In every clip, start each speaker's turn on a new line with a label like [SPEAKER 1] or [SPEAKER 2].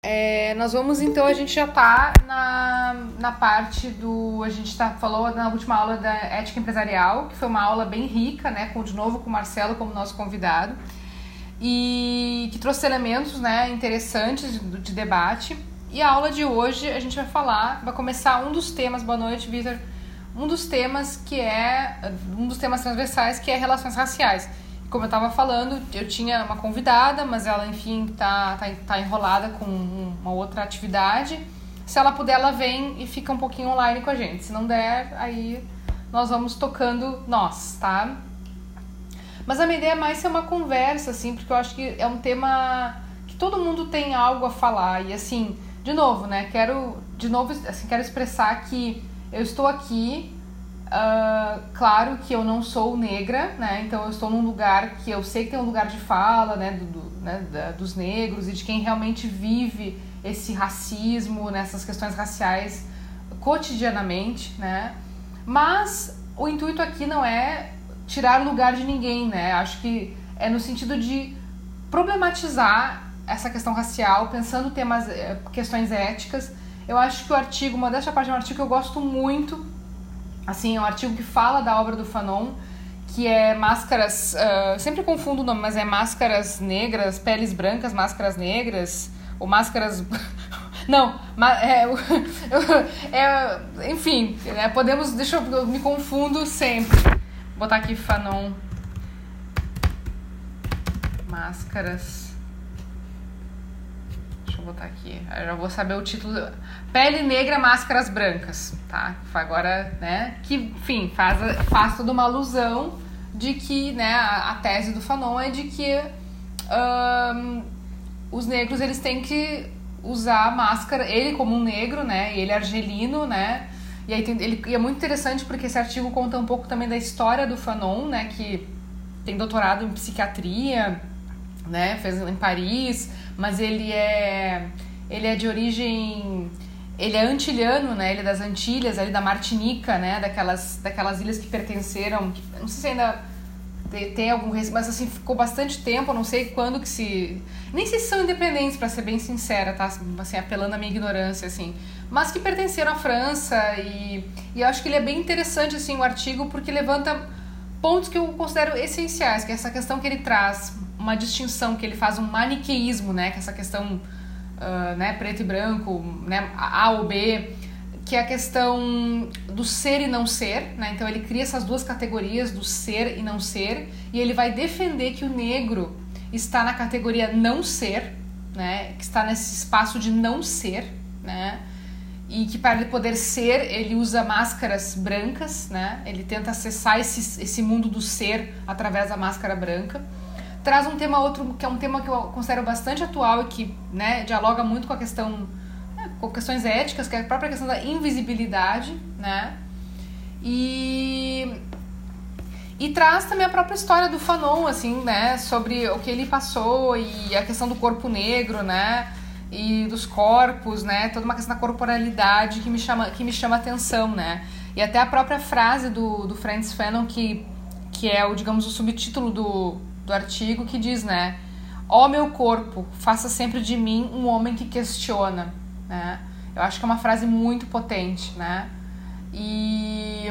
[SPEAKER 1] É, nós vamos então, a gente já tá na, na parte do. A gente tá, falou na última aula da ética empresarial, que foi uma aula bem rica, né? Com, de novo com o Marcelo como nosso convidado, e que trouxe elementos né, interessantes de, de debate. E a aula de hoje a gente vai falar, vai começar um dos temas, boa noite, Vitor, um dos temas que é. um dos temas transversais que é relações raciais como eu estava falando, eu tinha uma convidada, mas ela, enfim, tá, tá, tá enrolada com uma outra atividade. Se ela puder, ela vem e fica um pouquinho online com a gente. Se não der, aí nós vamos tocando nós, tá? Mas a minha ideia é mais ser uma conversa, assim, porque eu acho que é um tema que todo mundo tem algo a falar. E assim, de novo, né? Quero, de novo, assim, quero expressar que eu estou aqui Uh, claro que eu não sou negra, né? Então eu estou num lugar que eu sei que tem um lugar de fala, né? Do, do né? Da, dos negros e de quem realmente vive esse racismo, nessas questões raciais cotidianamente, né? Mas o intuito aqui não é tirar lugar de ninguém, né? Acho que é no sentido de problematizar essa questão racial, pensando temas, eh, questões éticas. Eu acho que o artigo, uma dessa parte é um artigo que eu gosto muito Assim, é um artigo que fala da obra do Fanon, que é máscaras. Uh, sempre confundo o nome, mas é máscaras negras, peles brancas, máscaras negras, ou máscaras. Não, é, é, enfim, é, podemos. Deixa eu, eu me confundo sempre. Vou botar aqui Fanon. Máscaras botar aqui. Eu já vou saber o título. Pele Negra, Máscaras Brancas, tá? Agora, né? Que, enfim, faz, faz toda uma alusão de que, né, a, a tese do Fanon é de que um, os negros, eles têm que usar máscara, ele como um negro, né, e ele argelino, né, e aí tem, ele, e é muito interessante porque esse artigo conta um pouco também da história do Fanon, né, que tem doutorado em psiquiatria, né, fez em Paris, mas ele é ele é de origem ele é antilhano, né? Ele é das Antilhas, ali da Martinica, né? Daquelas, daquelas ilhas que pertenceram, não sei se ainda tem, tem algum mas assim ficou bastante tempo, não sei quando que se, nem sei se são independentes para ser bem sincera, tá? Assim apelando à minha ignorância, assim, mas que pertenceram à França e, e eu acho que ele é bem interessante assim o artigo porque levanta pontos que eu considero essenciais, que é essa questão que ele traz uma distinção que ele faz um maniqueísmo, né, que é essa questão uh, né, preto e branco, né, A ou B, que é a questão do ser e não ser, né? Então ele cria essas duas categorias do ser e não ser, e ele vai defender que o negro está na categoria não ser, né? Que está nesse espaço de não ser, né? E que para ele poder ser, ele usa máscaras brancas, né? Ele tenta acessar esse, esse mundo do ser através da máscara branca traz um tema outro que é um tema que eu considero bastante atual e que né, dialoga muito com a questão né, com questões éticas, que é a própria questão da invisibilidade, né? E e traz também a própria história do Fanon, assim, né, sobre o que ele passou e a questão do corpo negro, né? E dos corpos, né? Toda uma questão da corporalidade que me chama que me chama atenção, né? E até a própria frase do, do Francis Fanon que que é o digamos o subtítulo do do artigo que diz, né? Ó oh, meu corpo, faça sempre de mim um homem que questiona, né? Eu acho que é uma frase muito potente, né? E,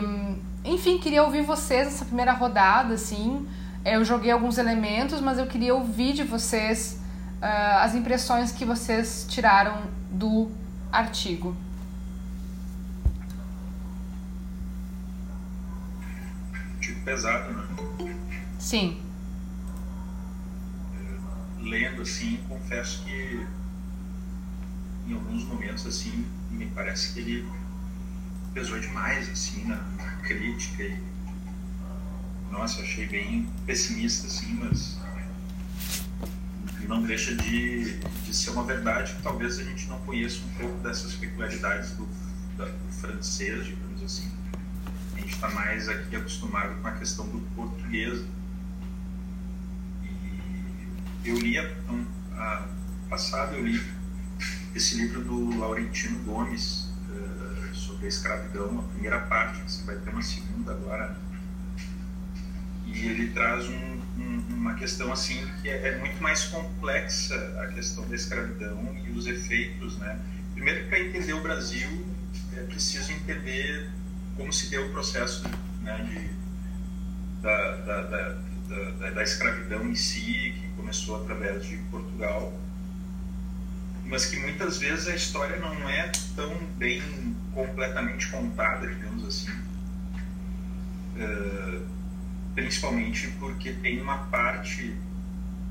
[SPEAKER 1] enfim, queria ouvir vocês nessa primeira rodada, assim. Eu joguei alguns elementos, mas eu queria ouvir de vocês uh, as impressões que vocês tiraram do artigo.
[SPEAKER 2] Tipo pesado, né?
[SPEAKER 1] Sim
[SPEAKER 2] lendo assim, confesso que em alguns momentos assim, me parece que ele pesou demais assim na, na crítica e nossa, achei bem pessimista assim, mas não deixa de, de ser uma verdade que talvez a gente não conheça um pouco dessas peculiaridades do, do francês, digamos assim. A gente está mais aqui acostumado com a questão do português eu li a, a, passado eu li esse livro do Laurentino Gomes uh, sobre a escravidão, a primeira parte, você vai ter uma segunda agora, e ele traz um, uma questão assim que é, é, muito mais complexa a questão da escravidão e os efeitos, né? Primeiro, para entender o Brasil, é preciso entender como se deu o processo né, de, da, da, da, da, escravidão em si, começou através de Portugal, mas que muitas vezes a história não é tão bem completamente contada, digamos assim. Uh, principalmente porque tem uma parte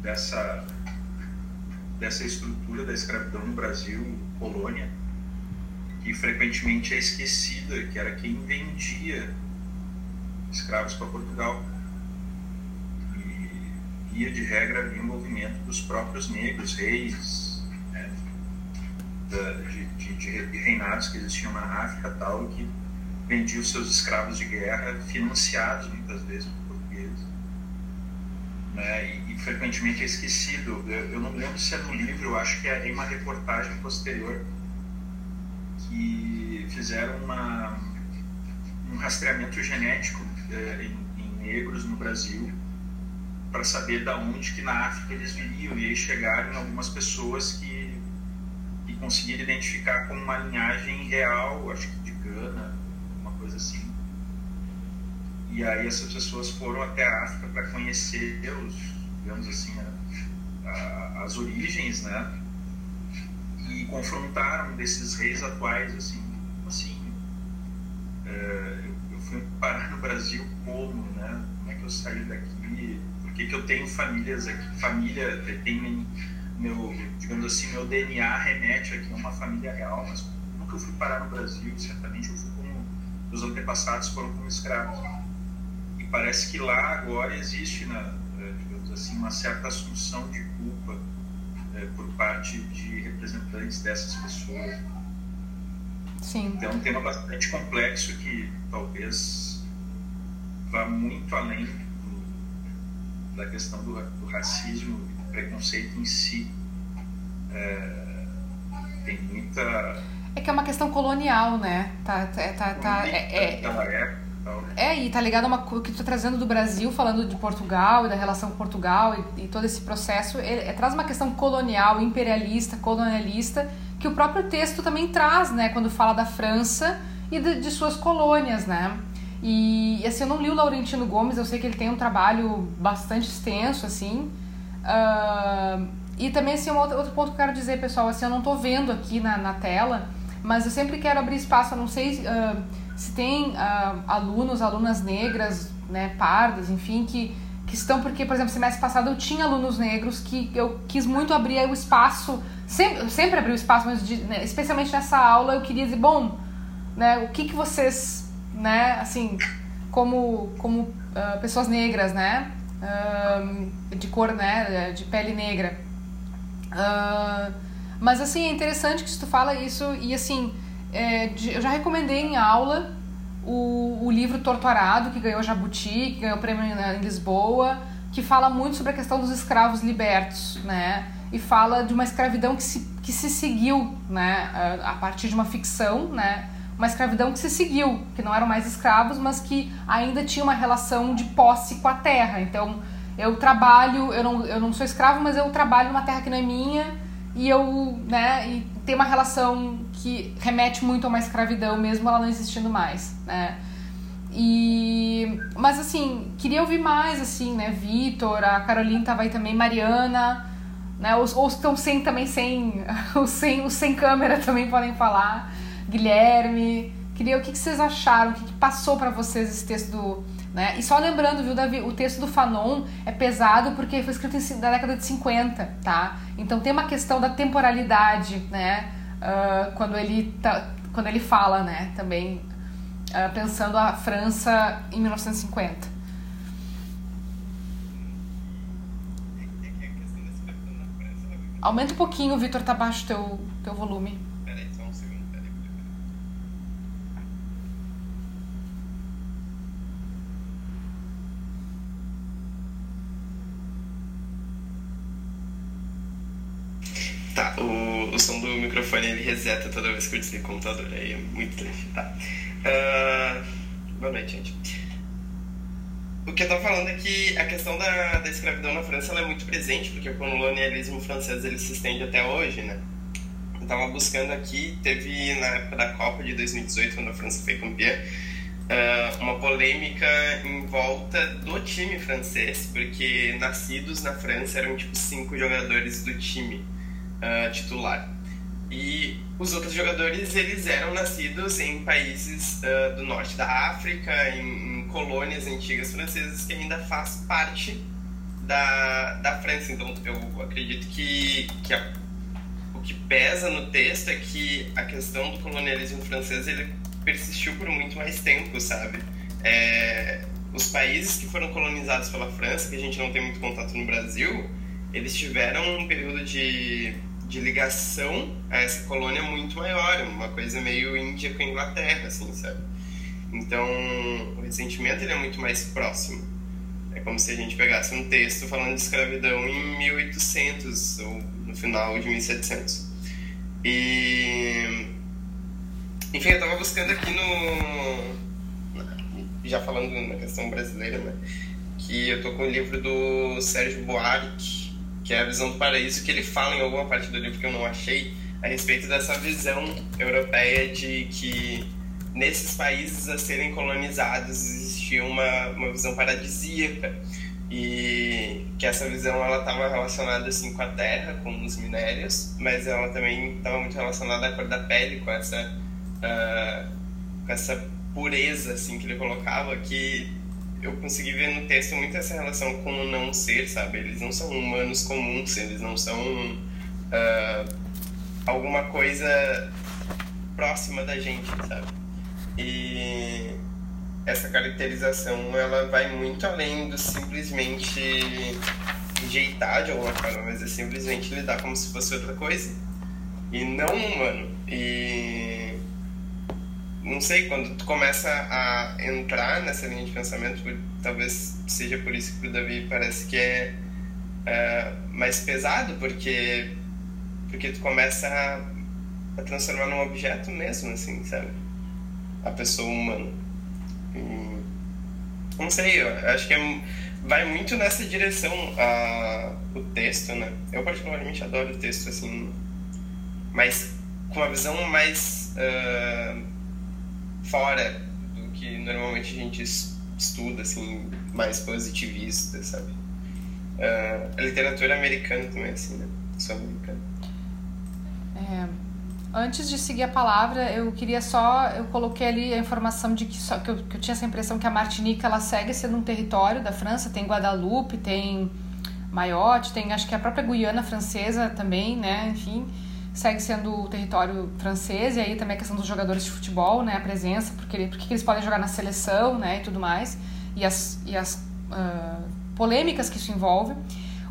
[SPEAKER 2] dessa dessa estrutura da escravidão no Brasil, colônia, que frequentemente é esquecida, que era quem vendia escravos para Portugal. Via de regra havia envolvimento dos próprios negros, reis, né, de, de, de, reinados que existiam na África tal, que vendiam seus escravos de guerra, financiados muitas vezes né, e, e, frequentemente é esquecido. Eu, eu, não lembro se é no livro, eu acho que é em uma reportagem posterior que fizeram uma, um rastreamento genético é, em, em, negros no Brasil para saber da onde que na África eles viriam e aí chegaram algumas pessoas que, que conseguiram identificar como uma linhagem real, acho que de Gana, uma coisa assim e aí essas pessoas foram até a África para conhecer os, digamos assim, a, a, as origens, né? E confrontaram desses reis atuais, assim, assim, é, eu, eu, fui parar no Brasil como, né? Como é que eu saí daqui? Por que, que eu tenho famílias aqui? Família, tem meu, digamos assim, meu DNA remete aqui a uma família real, mas nunca eu fui parar no Brasil? Certamente eu fui como os antepassados foram como escravos parece que lá agora existe, na, é, digamos assim, uma certa assunção de culpa é, por parte de representantes dessas pessoas.
[SPEAKER 1] Sim.
[SPEAKER 2] Então, é um tema bastante complexo que talvez vá muito além da questão do, do racismo e do preconceito em si. É, tem muita.
[SPEAKER 1] É que é uma questão colonial, né? Tá, tá, tá, tá é,
[SPEAKER 2] é,
[SPEAKER 1] é, e tá ligado a uma coisa que tu tá trazendo do Brasil, falando de Portugal e da relação com Portugal e, e todo esse processo, ele, ele, traz uma questão colonial, imperialista, colonialista, que o próprio texto também traz, né, quando fala da França e de, de suas colônias, né? E, assim, eu não li o Laurentino Gomes, eu sei que ele tem um trabalho bastante extenso, assim. Uh, e também, assim, um outro, outro ponto que eu quero dizer, pessoal, assim, eu não tô vendo aqui na, na tela, mas eu sempre quero abrir espaço, eu não sei... Uh, se tem uh, alunos, alunas negras, né, pardas, enfim, que, que estão, porque, por exemplo, semestre passado eu tinha alunos negros que eu quis muito abrir o espaço, sempre, sempre abri o espaço, mas de, né, especialmente nessa aula eu queria dizer, bom, né, o que, que vocês, né, assim, como, como uh, pessoas negras, né, uh, de cor, né, de pele negra. Uh, mas, assim, é interessante que tu fala isso e, assim, é, de, eu já recomendei em aula o, o livro Torturado, que ganhou Jabuti, que ganhou prêmio em, Lisboa, que fala muito sobre a questão dos escravos libertos, né? E fala de uma escravidão que se, que se seguiu, né? A partir de uma ficção, né? Uma escravidão que se seguiu, que não eram mais escravos, mas que ainda tinha uma relação de posse com a terra. Então, eu trabalho, eu não, eu não sou escravo, mas eu trabalho numa terra que não é minha e eu, né, e tem uma relação que remete muito a uma escravidão, mesmo ela não existindo mais, né? E, mas assim, queria ouvir mais, assim, né? Vitor, a Carolina tava aí também, Mariana, né? Os, ou estão sem, também sem, os sem, os sem câmera também podem falar, Guilherme. Queria o que, que vocês acharam, o que, que passou para vocês esse texto do, né? E só lembrando, viu, Davi, o texto do Fanon é pesado porque foi escrito na década de 50, tá? Então tem uma questão da temporalidade, né? Uh, quando, ele tá, quando ele fala, né? Também uh, pensando a França em 1950. Aumenta um pouquinho, Vitor, tá baixo teu, teu volume.
[SPEAKER 3] reseta toda vez que eu desligo o computador. Aí é muito triste, tá? Uh, boa noite, gente. O que eu tava falando é que a questão da, da escravidão na França é muito presente, porque o colonialismo francês ele se estende até hoje, né? Eu tava buscando aqui, teve na época da Copa de 2018, quando a França foi campeã, Uh, uma polêmica em volta do time francês, porque nascidos na França eram tipo cinco jogadores do time uh, titular. E os outros jogadores eles eram nascidos em países uh, do norte da África, em, em, colônias antigas francesas que ainda faz parte da, da França. Então eu acredito que, que a, o que pesa no texto é que a questão do colonialismo francês ele persistiu por muito mais tempo, sabe? É, os países que foram colonizados pela França, que a gente não tem muito contato no Brasil, eles tiveram um período de, de ligação a essa colônia muito maior, uma coisa meio Índia com Inglaterra, assim, sabe? Então, o ressentimento ele é muito mais próximo. É como se a gente pegasse um texto falando de escravidão em 1800 ou no final de 1700. E enfim, eu tava buscando aqui no. Já falando na questão brasileira, né? Que eu tô com o livro do Sérgio Buarque, que é a visão do paraíso, que ele fala em alguma parte do livro que eu não achei, a respeito dessa visão europeia de que nesses países a serem colonizados existia uma, uma visão paradisíaca e que essa visão ela estava relacionada assim com a terra, com os minérios, mas ela também estava muito relacionada à cor da pele, com essa uh, com essa pureza assim que ele colocava que eu consegui ver no texto muito essa relação com o não ser, sabe? Eles não são humanos comuns, eles não são uh, alguma coisa próxima da gente, sabe? E essa caracterização ela vai muito além do simplesmente rejeitar de alguma forma, mas é simplesmente lidar como se fosse outra coisa e não humano. E não sei, quando tu começa a entrar nessa linha de pensamento, talvez seja por isso que o Davi parece que é, é mais pesado, porque, porque tu começa a, a, transformar num objeto mesmo, assim, sabe? A pessoa humana. E, não sei, eu acho que é, vai muito nessa direção a, o texto, né? Eu particularmente adoro o texto, assim, mas com uma visão mais... Uh, fora do que normalmente a gente estuda, assim, mais positivista, sabe? Uh, a literatura americana também, assim, né? Sou americana.
[SPEAKER 1] É, antes de seguir a palavra, eu queria só, eu coloquei ali a informação de que, só, que, eu, que eu tinha essa impressão que a Martinica, ela segue sendo um território da França, tem Guadalupe, tem Mayotte, tem acho que a própria Guiana francesa também, né, enfim segue sendo o território francês, e aí também a questão dos jogadores de futebol, né, a presença, porque, porque eles podem jogar na seleção, né, e tudo mais, e as, e as uh, polêmicas que isso envolve.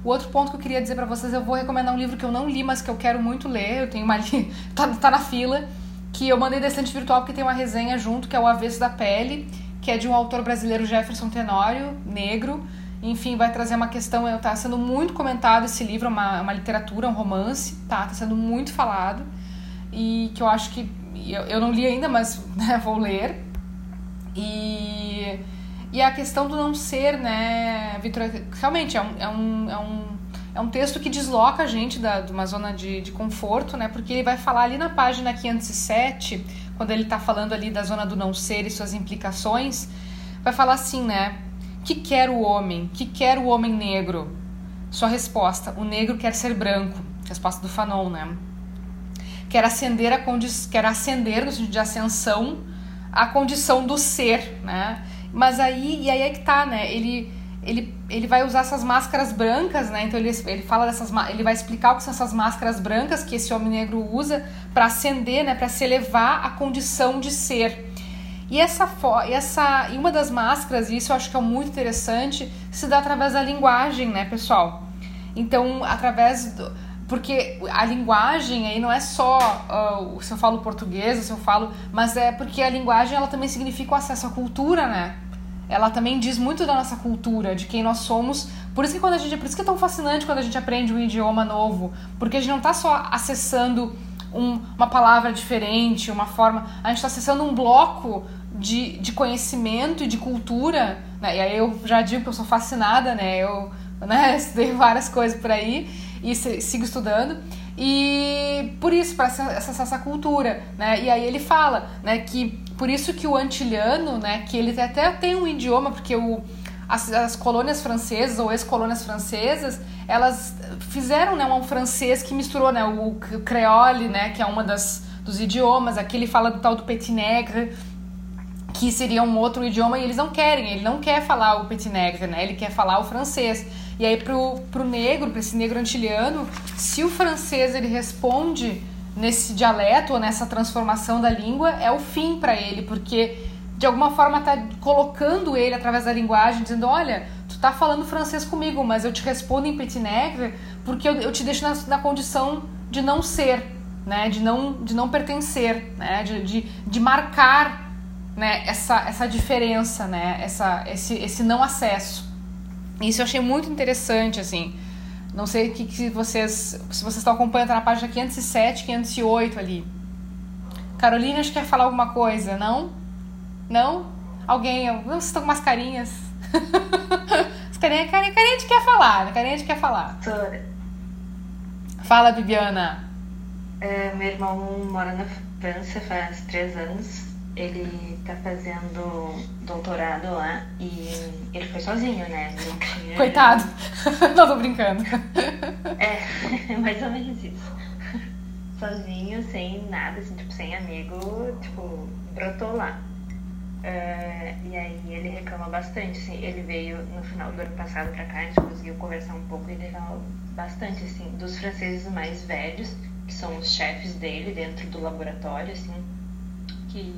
[SPEAKER 1] O outro ponto que eu queria dizer para vocês, eu vou recomendar um livro que eu não li, mas que eu quero muito ler, eu tenho uma ali, tá, tá na fila, que eu mandei da virtual porque tem uma resenha junto, que é O Avesso da Pele, que é de um autor brasileiro, Jefferson Tenório, negro, enfim, vai trazer uma questão, está sendo muito comentado esse livro, uma, uma literatura, um romance, tá? Tá sendo muito falado e que eu acho que eu, eu não li ainda, mas né, vou ler. E, e a questão do não ser, né, Vitor, realmente é um, é um, é um, é um texto que desloca a gente da, de uma zona de, de conforto, né, porque ele vai falar ali na página 507, quando ele está falando ali da zona do não ser e suas implicações, vai falar assim, né, que quer o homem? Que quer o homem negro? Sua resposta: o negro quer ser branco. Resposta do Fanon, né? Quer ascender a condição, quer ascender no sentido de ascensão a condição do ser, né? Mas aí e aí é que tá, né? Ele ele, ele vai usar essas máscaras brancas, né? Então ele, ele fala dessas ele vai explicar o que são essas máscaras brancas que esse homem negro usa para ascender, né, para se elevar à condição de ser. E essa, essa e uma das máscaras, e isso eu acho que é muito interessante, se dá através da linguagem, né, pessoal? Então, através do, porque a linguagem aí não é só uh, se eu falo português, se eu falo, mas é porque a linguagem ela também significa o acesso à cultura, né? Ela também diz muito da nossa cultura, de quem nós somos. Por isso que quando a gente, por isso que é tão fascinante quando a gente aprende um idioma novo, porque a gente não está só acessando um, uma palavra diferente, uma forma. A gente está acessando um bloco de, de conhecimento e de cultura, né? E aí eu já digo que eu sou fascinada, né? Eu né, estudei várias coisas por aí e sigo estudando. E por isso, para essa, essa cultura, né? E aí ele fala, né, que por isso que o antilhano, né, que ele até tem um idioma, porque o, as, as colônias francesas ou ex-colônias francesas, elas fizeram, né, um francês que misturou, né, o, creole, né, que é uma das dos idiomas, aqui ele fala do tal do petit nègre, que seria um outro idioma e eles não querem, ele não quer falar o petit nègre, né? Ele quer falar o francês. E aí pro, pro negro, para esse negro antiliano, se o francês ele responde nesse dialeto ou nessa transformação da língua, é o fim para ele, porque de alguma forma tá colocando ele através da linguagem, dizendo, olha, tu tá falando francês comigo, mas eu te respondo em petit nègre porque eu, eu te deixo na, na condição de não ser, né, de não, de não pertencer, né, de, de, de marcar né, essa, essa diferença, né, essa, esse, esse não acesso. Isso eu achei muito interessante, assim. Não sei que, que vocês, se vocês estão acompanhando, tá na página 507, 508 ali. Carolina, acho que quer falar alguma coisa, não? Não? Alguém? Vocês estão com umas carinhas. As carinhas, carinha, carinha de quer falar, né? Carinha de quer falar. Fala, Bibiana.
[SPEAKER 4] É, meu irmão mora na França faz três anos ele tá fazendo doutorado lá e ele foi sozinho, né? Não tinha...
[SPEAKER 1] Coitado! Não tô brincando.
[SPEAKER 4] É, mais ou menos isso. Sozinho, sem nada, assim, tipo, sem amigo, tipo, brotou lá. Uh, e aí ele reclama bastante, assim, ele veio no final do ano passado pra cá, a gente conseguiu conversar um pouco e ele reclama bastante, assim, dos franceses mais velhos, que são os chefes dele dentro do laboratório, assim, que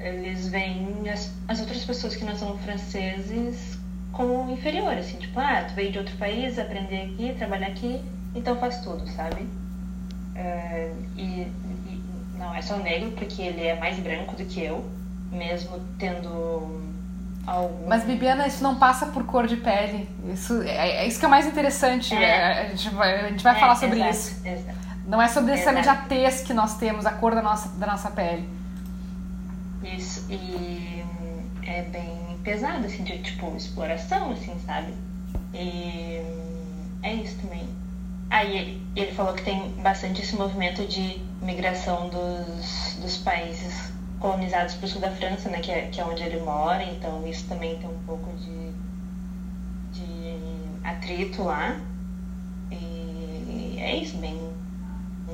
[SPEAKER 4] eles veem as, as outras pessoas que não são franceses como inferior, assim, tipo, ah, tu veio de outro país, aprender aqui, trabalhar aqui, então faz tudo, sabe? Uh, e, e, não é só negro, porque ele é mais branco do que eu, mesmo tendo algum...
[SPEAKER 1] Mas, Bibiana, isso não passa por cor de pele. Isso, é, é isso que é mais interessante. É. é a, gente vai, a gente vai é, falar sobre exato, isso. Exato. Não é sobre necessariamente a tez que nós temos, a cor da nossa, da nossa pele.
[SPEAKER 4] Isso, e é bem pesado, assim, de tipo, exploração, assim, sabe? E é isso também. Aí ele, ele falou que tem bastante esse movimento de migração dos, dos países colonizados para sul da França, né, que é, que é onde ele mora, então isso também tem um pouco de, de atrito lá. E é isso, bem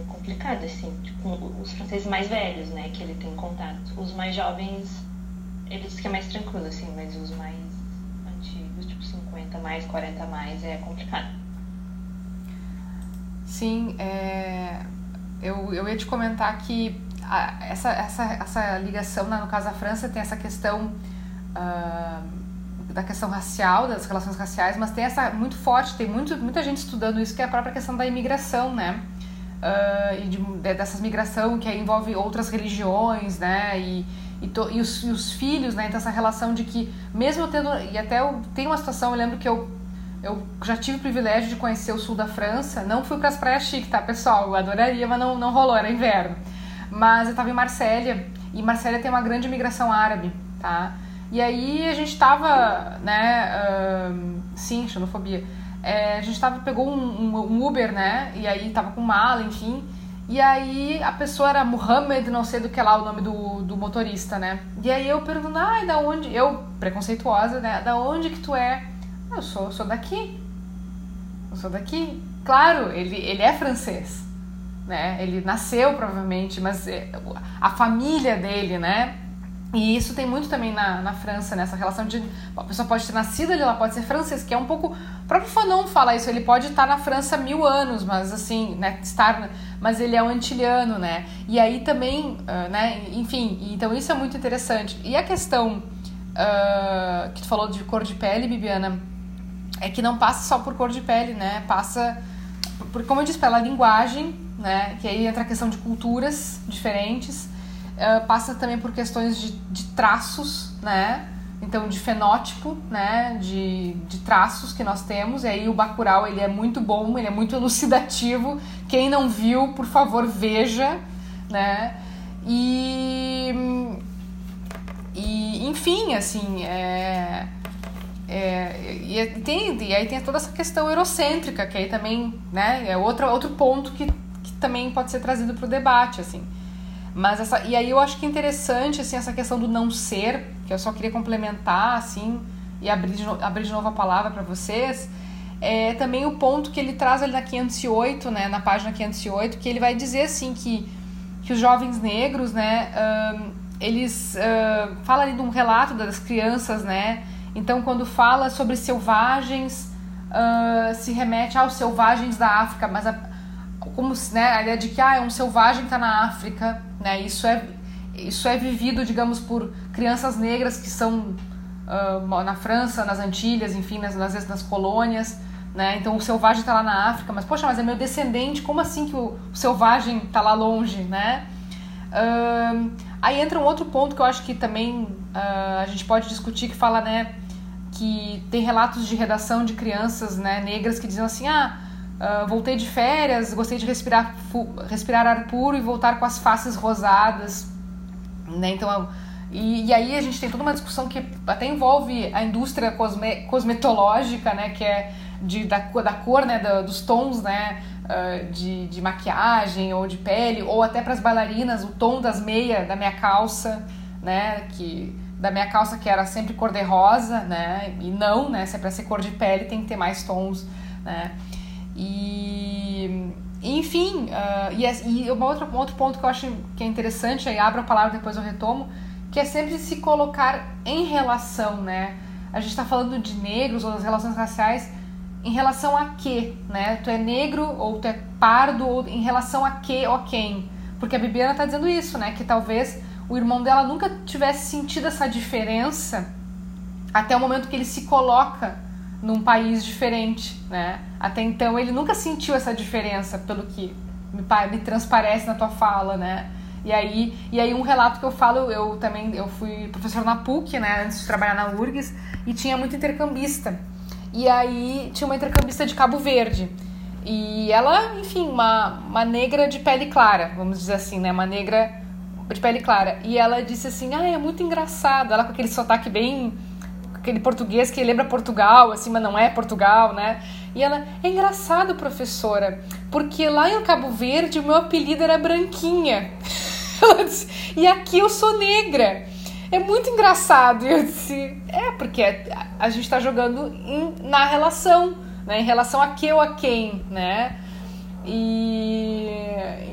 [SPEAKER 4] complicado, assim, tipo, os franceses mais velhos, né, que ele tem contato. Os mais jovens, ele diz que é mais tranquilo, assim, mas os mais antigos, tipo 50 mais, 40 mais, é complicado.
[SPEAKER 1] Sim, é... eu, eu ia te comentar que essa, essa, essa ligação, né, no caso da França, tem essa questão uh, da questão racial, das relações raciais, mas tem essa muito forte, tem muito, muita gente estudando isso, que é a própria questão da imigração, né? uh, e de, dessas migração que envolve outras religiões, né? E, e, to, e, os, e, os, filhos, né? Então essa relação de que mesmo tendo e até eu tenho uma situação, eu lembro que eu eu já tive o privilégio de conhecer o sul da França, não fui para as praias chiques, tá, pessoal? Eu adoraria, mas não, não rolou, era inverno. Mas eu estava em Marsella e Marsella tem uma grande imigração árabe, tá? E aí a gente estava, né, uh, sim, xenofobia é, a gente tava, pegou um, um, Uber, né? E aí tava com mala, enfim. E aí a pessoa era Muhammad, não sei do que lá o nome do, do motorista, né? E aí eu perguntando, ai, da onde? Eu, preconceituosa, né? Da onde que tu é? Eu sou, sou daqui. Eu sou daqui. Claro, ele, ele é francês, né? Ele nasceu provavelmente, mas é, a família dele, né? E isso tem muito também na, na França, nessa né? relação de. A pessoa pode ter nascido ali, ela pode ser francês, que é um pouco. O próprio Fanon fala isso, ele pode estar na França mil anos, mas assim, né? Estar, mas ele é um antiliano, né? E aí também, uh, né? Enfim, então isso é muito interessante. E a questão uh, que tu falou de cor de pele, Bibiana, é que não passa só por cor de pele, né? Passa, por, como eu disse, pela linguagem, né? Que aí entra a questão de culturas diferentes uh, passa também por questões de, de traços, né? Então, de fenótipo, né? De, de traços que nós temos. E aí o Bacurau, ele é muito bom, ele é muito elucidativo. Quem não viu, por favor, veja, né? E... E, enfim, assim, é, é, e, tem, e aí tem toda essa questão eurocêntrica, que aí também né, é outro, outro ponto que, também pode ser trazido para o debate, assim. Mas essa, e aí eu acho que é interessante assim, essa questão do não ser, que eu só queria complementar assim, e abrir de, no, abrir de novo a palavra para vocês, é também o ponto que ele traz ali na 508, né, na página 508, que ele vai dizer assim que, que os jovens negros, né, eles uh, fala ali de um relato das crianças, né, então quando fala sobre selvagens, uh, se remete aos selvagens da África, mas a, como né, a ideia de que ah, é um selvagem está na África, né, isso é isso é vivido, digamos, por crianças negras que são uh, na França, nas Antilhas, enfim, nas, nas, nas colônias, né? Então o selvagem está lá na África, mas poxa, mas é meu descendente, como assim que o, o selvagem está lá longe, né? Uh, aí entra um outro ponto que eu acho que também uh, a gente pode discutir, que fala, né, que tem relatos de redação de crianças, né, negras que dizem assim, ah, uh, voltei de férias, gostei de respirar, respirar ar puro e voltar com as faces rosadas, né? Então e, e, aí a gente tem toda uma discussão que até envolve a indústria cosme, cosmetológica, né, que é de, da, da cor, né, da, dos tons, né, uh, de, de maquiagem ou de pele, ou até para as bailarinas, o tom das meias da minha calça, né, que da minha calça que era sempre cor de rosa, né, e não, né, se é para ser cor de pele tem que ter mais tons, né, e enfim, uh, e, e uma outra, um outro ponto que eu acho que é interessante, aí abro a palavra depois eu retomo, que é sempre se colocar em relação, né? A gente está falando de negros ou das relações raciais em relação a quê, né? Tu é negro ou tu é pardo ou em relação a quê ou quem? Porque a Bibiana está dizendo isso, né? Que talvez o irmão dela nunca tivesse sentido essa diferença até o momento que ele se coloca num país diferente, né? Até então ele nunca sentiu essa diferença, pelo que me, me transparece na tua fala, né? E aí, e aí um relato que eu falo, eu também eu fui professor na PUC, né, antes de trabalhar na URGS, e tinha muito intercambista. E aí tinha uma intercambista de Cabo Verde. E ela, enfim, uma, uma negra de pele clara, vamos dizer assim, né, uma negra de pele clara. E ela disse assim: "Ah, é muito engraçado". Ela com aquele sotaque bem aquele português que lembra Portugal, assim, mas não é Portugal, né? E ela, é engraçado, professora, porque lá em Cabo Verde o meu apelido era Branquinha. Ela disse, e aqui eu sou negra. É muito engraçado. E eu disse, é, porque a gente está jogando em, na relação, né? Em relação a que ou a quem, né? E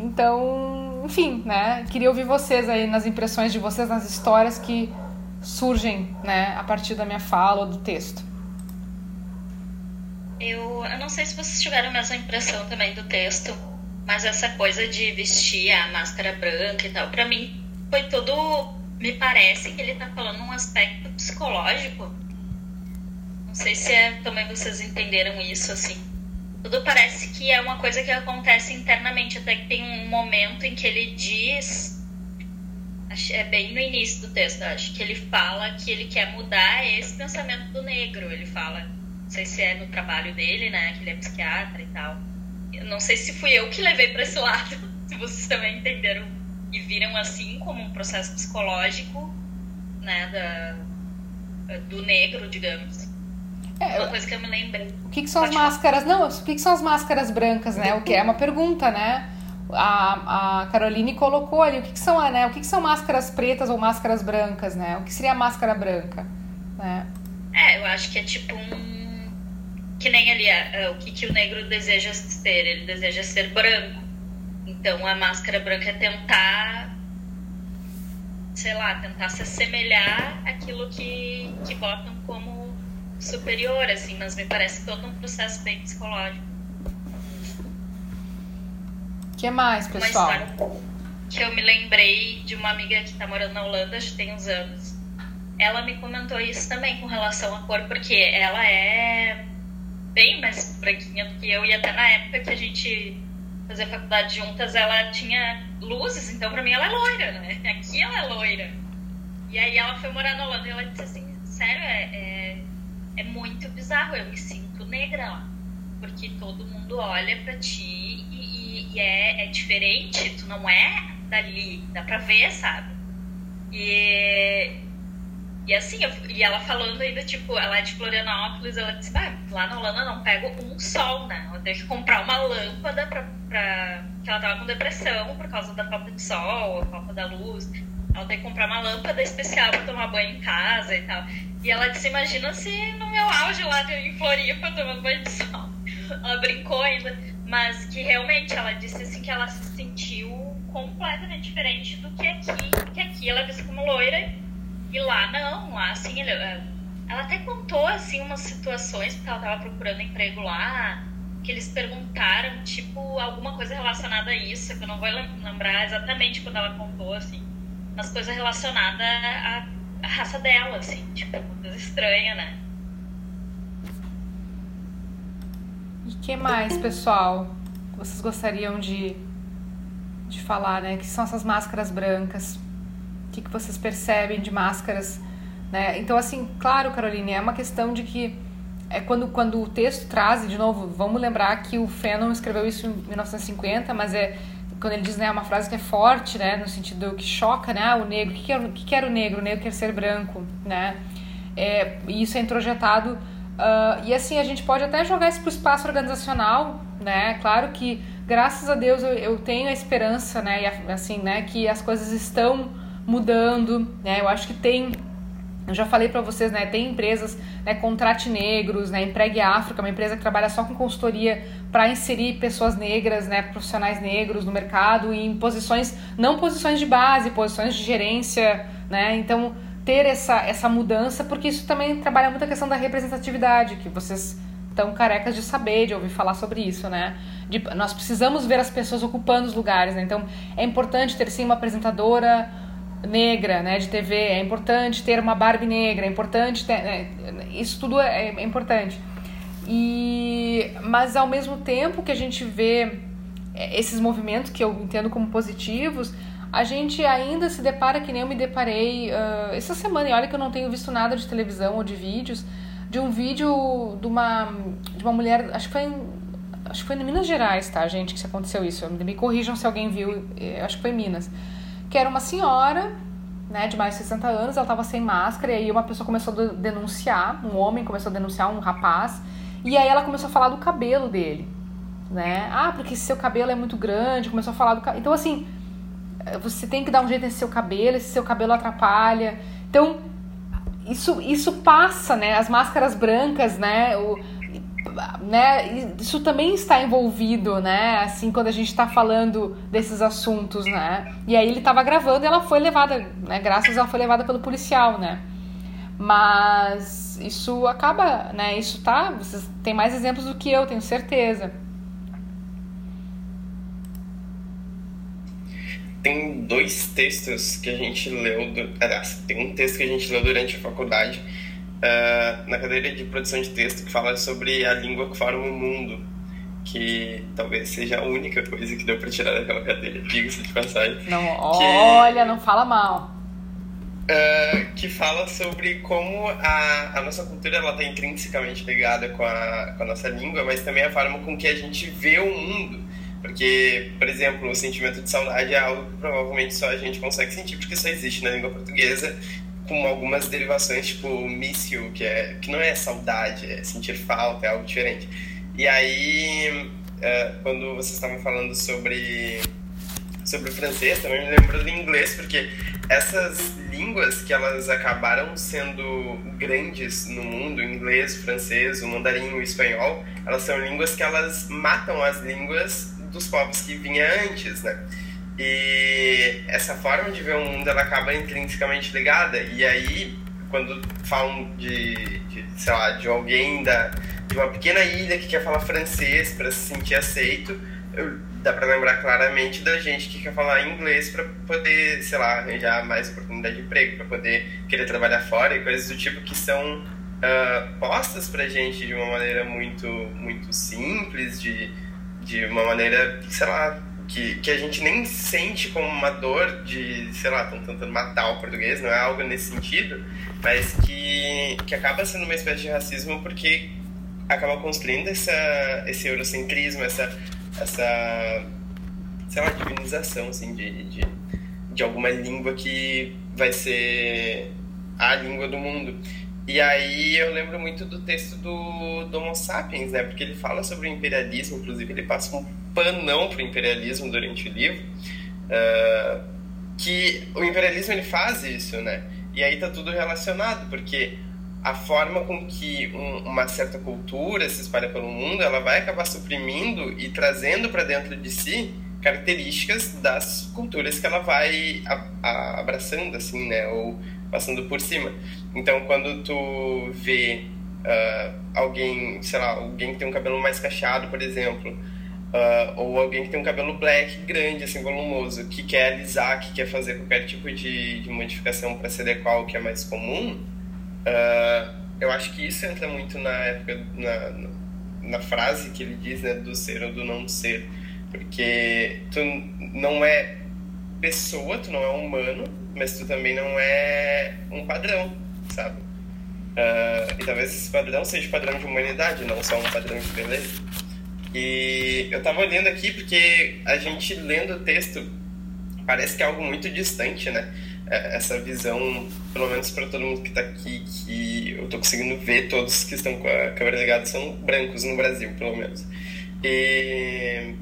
[SPEAKER 1] então, enfim, né? Queria ouvir vocês aí nas impressões de vocês, nas histórias que surgem, né, a partir da minha fala ou do texto.
[SPEAKER 5] Eu, eu não sei se vocês tiveram a mesma impressão também do texto, mas essa coisa de vestir a máscara branca e tal, para mim foi tudo. Me parece que ele tá falando um aspecto psicológico. Não sei se é, também vocês entenderam isso, assim. Tudo parece que é uma coisa que acontece internamente, até que tem um momento em que ele diz. É bem no início do texto, acho que ele fala que ele quer mudar esse pensamento do negro. Ele fala, não sei se é no trabalho dele, né, que ele é psiquiatra e tal não sei se fui eu que levei para esse lado, se vocês também entenderam e viram assim como um processo psicológico, né, da, do negro, digamos. É, uma coisa que eu me lembrei.
[SPEAKER 1] O que, que são Pode as máscaras? Falar. Não, o que, que são as máscaras brancas, né? O que é uma pergunta, né? A, a Caroline colocou ali o que, que são, né? O que, que são máscaras pretas ou máscaras brancas, né? O que seria a máscara branca, né?
[SPEAKER 5] É, eu acho que é tipo um que nem ali é, o que, que o negro deseja ser, ele deseja ser branco. Então a máscara branca é tentar, sei lá, tentar se assemelhar àquilo que, que botam como superior, assim, mas me parece todo um processo bem psicológico.
[SPEAKER 1] Que mais, pessoal? Uma história
[SPEAKER 5] que eu me lembrei de uma amiga que está morando na Holanda, acho que tem uns anos. Ela me comentou isso também com relação à cor, porque ela é bem mais branquinha do que eu, e até na época que a gente fazia faculdade juntas, ela tinha luzes, então pra mim ela é loira, né? Aqui ela é loira. E aí ela foi morar na Holanda e ela disse assim, sério, é, é, é muito bizarro, eu me sinto negra lá. Porque todo mundo olha pra ti e, é, é diferente, tu não é dali, dá pra ver, sabe? E E assim, eu, e ela falando ainda, tipo, ela é de Florianópolis, ela disse, ah, lá na Holanda não pego um sol, né? Eu tenho que comprar uma lâmpada pra, pra... que ela tava com depressão por causa da falta de sol, falta da luz. Ela tem que comprar uma lâmpada especial pra tomar banho em casa e tal. E ela disse, imagina se no meu auge lá em Floripa tomando banho de sol. Ela brincou ainda, mas que realmente ela disse assim que ela se sentiu completamente diferente do que aqui, que aqui ela disse como loira e lá não, lá assim, eh, ela até contou assim umas situações, porque ela tava procurando emprego lá, que eles perguntaram, tipo, alguma coisa relacionada a isso, que eu não vou lembrar exatamente quando ela contou, assim, mas coisa relacionada à, à raça dela, assim, tipo, coisa estranha, né?
[SPEAKER 1] E que mais, pessoal, vocês gostariam de, de falar, né? Que são essas máscaras brancas? O que, que vocês percebem de máscaras? Né? Então, assim, claro, Caroline, é uma questão de que é quando, quando o texto traz, de novo, vamos lembrar que o Fanon escreveu isso em 1950, mas é quando ele diz né, uma frase que é forte, né, no sentido que choca, né, ah, o negro, o que, que, que, que era o negro? O negro quer ser branco, né, é, e isso é introjetado, uh, e assim, a gente pode até jogar isso para o espaço organizacional, né, claro que, graças a Deus, eu, eu tenho a esperança, né, e assim, né, que as coisas estão mudando, né? Eu acho que tem eu já falei para vocês, né? Tem empresas, né? Contrate Negros, né? Empregue África, uma empresa que trabalha só com consultoria para inserir pessoas negras, né? Profissionais negros no mercado em posições, não posições de base, posições de gerência, né? Então ter essa essa mudança, porque isso também trabalha muito a questão da representatividade, que vocês estão carecas de saber, de ouvir falar sobre isso, né? De, nós precisamos ver as pessoas ocupando os lugares, né? Então é importante ter sim uma apresentadora negra, né, de TV, é importante ter uma Barbie negra, é importante ter, né, isso tudo é, é, importante. E mas ao mesmo tempo que a gente vê é, esses movimentos que eu entendo como positivos, a gente ainda se depara que nem eu me deparei uh, essa semana. E olha que eu não tenho visto nada de televisão ou de vídeos, de um vídeo de uma de uma mulher, acho que foi em, acho que foi em Minas Gerais, tá, gente, que aconteceu isso. Me corrijam se alguém viu, acho que foi em Minas que era uma senhora, né, de mais de 60 anos, ela estava sem máscara, e aí uma pessoa começou a denunciar, um homem começou a denunciar um rapaz, e aí ela começou a falar do cabelo dele, né? Ah, porque seu cabelo é muito grande, começou a falar do cabelo. Então, assim, você tem que dar um jeito nesse seu cabelo, esse seu cabelo atrapalha. Então, isso, isso passa, né? As máscaras brancas, né? O, né, isso também está envolvido, né, assim, quando a gente está falando desses assuntos, né, e aí ele estava gravando e ela foi levada, né, graças ela foi levada pelo policial, né, mas isso acaba, né, isso tá, vocês têm mais exemplos do que eu, tenho certeza.
[SPEAKER 3] Tem dois textos que a gente leu, aliás, tem um texto que a gente leu durante a faculdade, uh, na cadeira de produção de texto que fala sobre a língua que forma o mundo, que talvez seja a única coisa que deu para tirar daquela cadeira, diga-se de passagem.
[SPEAKER 1] Não, que, olha, não fala mal.
[SPEAKER 3] Uh, que fala sobre como a, a nossa cultura ela está intrinsecamente ligada com a, com a nossa língua, mas também a forma com que a gente vê o mundo. Porque, por exemplo, o sentimento de saudade é algo que provavelmente só a gente consegue sentir porque só existe na língua portuguesa com algumas derivações, tipo míssil, que, é, que não é saudade, é sentir falta, é algo diferente. E aí, uh, quando vocês estavam falando sobre, sobre o francês, também me lembrou do inglês, porque essas línguas que elas acabaram sendo grandes no mundo, o inglês, o francês, o mandarim, o espanhol, elas são línguas que elas matam as línguas dos povos que vinham antes, né? E essa forma de ver o mundo ela acaba intrinsecamente ligada. E aí, quando falam de, de sei lá, de alguém da, de uma pequena ilha que quer falar francês para se sentir aceito, eu, dá para lembrar claramente da gente que quer falar inglês para poder, sei lá, arranjar mais oportunidade de emprego, para poder querer trabalhar fora e coisas do tipo que são uh, postas para gente de uma maneira muito, muito simples, de, de uma maneira, sei lá, que, que a gente nem sente como uma dor de, sei lá, estão tentando matar o português, não é algo nesse sentido, mas que, que acaba sendo uma espécie de racismo porque acaba construindo essa, esse eurocentrismo, essa, essa sei lá, divinização assim, de, de, de alguma língua que vai ser a língua do mundo. E aí eu lembro muito do texto do, do Homo Sapiens, né? Porque ele fala sobre o imperialismo, inclusive ele passa um panão pro imperialismo durante o livro, uh, que o imperialismo ele faz isso, né? E aí tá tudo relacionado, porque a forma com que um, uma certa cultura se espalha pelo mundo, ela vai acabar suprimindo e trazendo para dentro de si características das culturas que ela vai a, a, abraçando, assim, né? Ou passando por cima. Então, quando tu vê uh, alguém, sei lá, alguém que tem um cabelo mais cacheado, por exemplo, uh, ou alguém que tem um cabelo black grande, assim, volumoso, que quer alisar, que quer fazer qualquer tipo de, de modificação para se adequar ao que é mais comum, uh, eu acho que isso entra muito na época, na, na frase que ele diz, né, do ser ou do não ser. Porque tu não é pessoa, tu não é humano, mas tu também não é um padrão, sabe? Uh, e talvez esse padrão seja padrão de humanidade, não só um padrão de beleza. E eu tava olhando aqui porque a gente lendo o texto parece que é algo muito distante, né? É, essa visão, pelo menos para todo mundo que está aqui, que eu tô conseguindo ver todos que estão com a câmera ligada são brancos no Brasil, pelo menos. E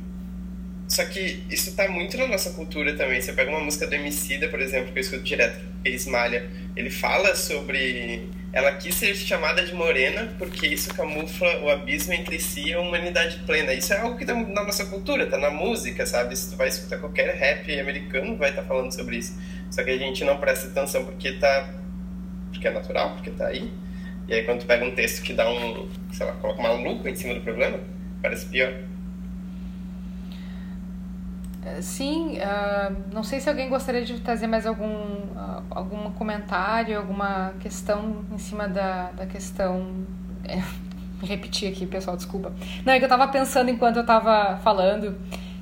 [SPEAKER 3] só que isso tá muito na nossa cultura também. Você pega uma música do Emicida, por exemplo, que eu escuto direto, Esmalha. Ele fala sobre... Ela quis ser chamada de morena porque isso camufla o abismo entre si e a humanidade plena. Isso é algo que tá na nossa cultura, tá na música, sabe? Se tu vai escutar qualquer rap americano, vai estar tá falando sobre isso. Só que a gente não presta atenção porque tá... Porque é natural, porque tá aí. E aí quando tu pega um texto que dá um... Sei lá, coloca uma lupa em cima do problema, parece pior.
[SPEAKER 1] Sim, uh, não sei se alguém gostaria de trazer mais algum, uh, algum comentário, alguma questão em cima da, da questão. É, repetir aqui, pessoal, desculpa. Não, é que eu estava pensando enquanto eu estava falando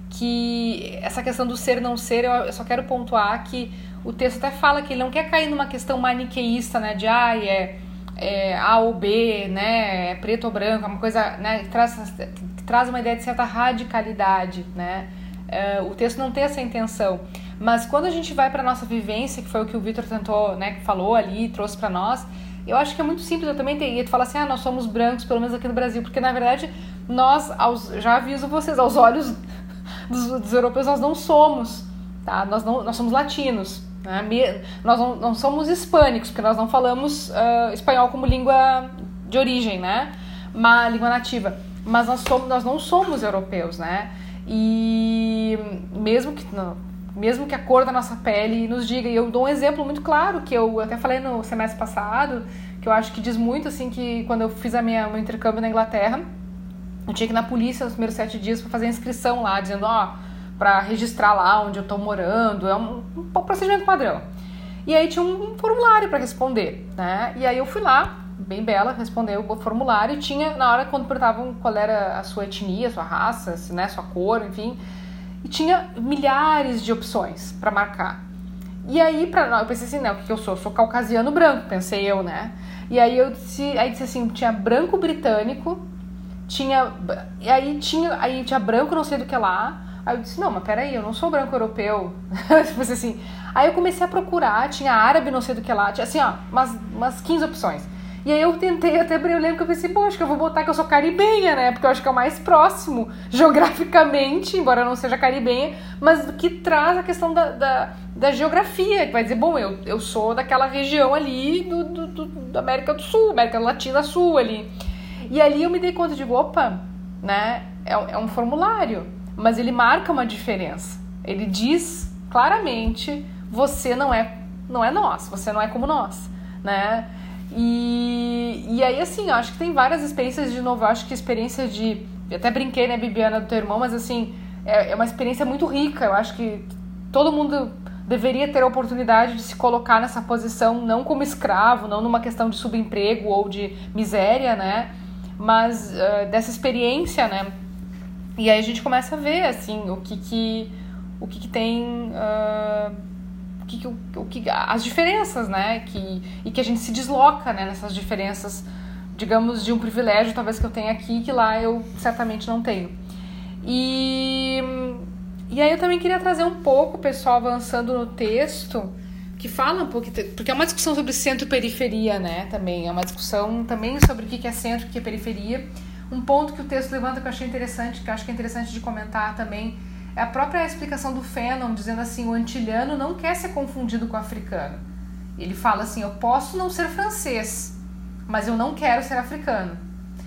[SPEAKER 1] que essa questão do ser não ser, eu só quero pontuar que o texto até fala que ele não quer cair numa questão maniqueísta, né, de ah, é, é A ou B, né, é preto ou branco, é uma coisa né, que, traz, que traz uma ideia de certa radicalidade, né, Uh, o texto não tem essa intenção. Mas quando a gente vai para nossa vivência, que foi o que o Vitor tentou, né, falou ali, trouxe para nós, eu acho que é muito simples. Eu também. E tu fala assim, ah, nós somos brancos, pelo menos aqui no Brasil, porque na verdade nós, aos, já aviso vocês, aos olhos dos, dos, europeus, nós não somos, tá? Nós não, nós somos latinos. Né? Nós não, não somos hispânicos, porque nós não falamos uh, espanhol como língua de origem, né? Uma língua nativa. Mas nós, somos, nós não somos europeus, né? E mesmo que não, mesmo que a cor da nossa pele nos diga, e eu dou um exemplo muito claro que eu até falei no semestre passado, que eu acho que diz muito assim que quando eu fiz a minha meu intercâmbio na Inglaterra, eu tinha que ir na polícia nos primeiros sete dias para fazer a inscrição lá, dizendo, ó, para registrar lá onde eu tô morando, é um, um procedimento padrão. E aí tinha um formulário para responder, né? E aí eu fui lá, bem bela, respondeu o formulário e tinha, na hora quando perguntavam qual era a sua etnia, sua raça, né, sua cor, enfim, e tinha milhares de opções para marcar. E aí, pra, eu pensei assim, não, o que eu sou? Eu sou caucasiano branco, pensei eu, né? E aí eu disse, aí disse assim, tinha branco britânico, tinha, e aí tinha, aí tinha branco não sei do que lá, Aí eu disse, não, mas peraí, eu não sou branco europeu. tipo assim. Aí eu comecei a procurar, tinha árabe, não sei do que lá, tinha assim, ó, umas, umas 15 opções. E aí eu tentei, até eu lembro que eu pensei, pô, acho que eu vou botar que eu sou caribenha, né? Porque eu acho que é o mais próximo geograficamente, embora não seja caribenha, mas que traz a questão da, da, da geografia, que vai dizer, bom, eu, eu sou daquela região ali do, do, do, da América do Sul, América Latina Sul ali. E ali eu me dei conta de, opa, né? É, é um formulário, mas ele marca uma diferença. Ele diz claramente, você não é, não é nós, você não é como nós, né? E, e aí, assim, eu acho que tem várias experiências de novo. Eu acho que experiência de. Eu até brinquei, né, Bibiana, do teu irmão, mas assim, é, é uma experiência muito rica. Eu acho que todo mundo deveria ter a oportunidade de se colocar nessa posição, não como escravo, não numa questão de subemprego ou de miséria, né? Mas uh, dessa experiência, né? E aí a gente começa a ver, assim, o que que, o que, que tem. Uh, que, o, que, as diferenças, né? Que, e que a gente se desloca né, nessas diferenças, digamos, de um privilégio talvez que eu tenha aqui, que lá eu certamente não tenho. E, e aí eu também queria trazer um pouco, pessoal, avançando no texto, que fala um pouco, porque é uma discussão sobre centro e periferia, né? Também é uma discussão também sobre o que é centro, o que é periferia. Um ponto que o texto levanta que eu achei interessante, que eu acho que é interessante de comentar também, a própria explicação do Fanon, dizendo assim, o antilhano não quer ser confundido com o africano. Ele fala assim, eu posso não ser francês, mas eu não quero ser africano.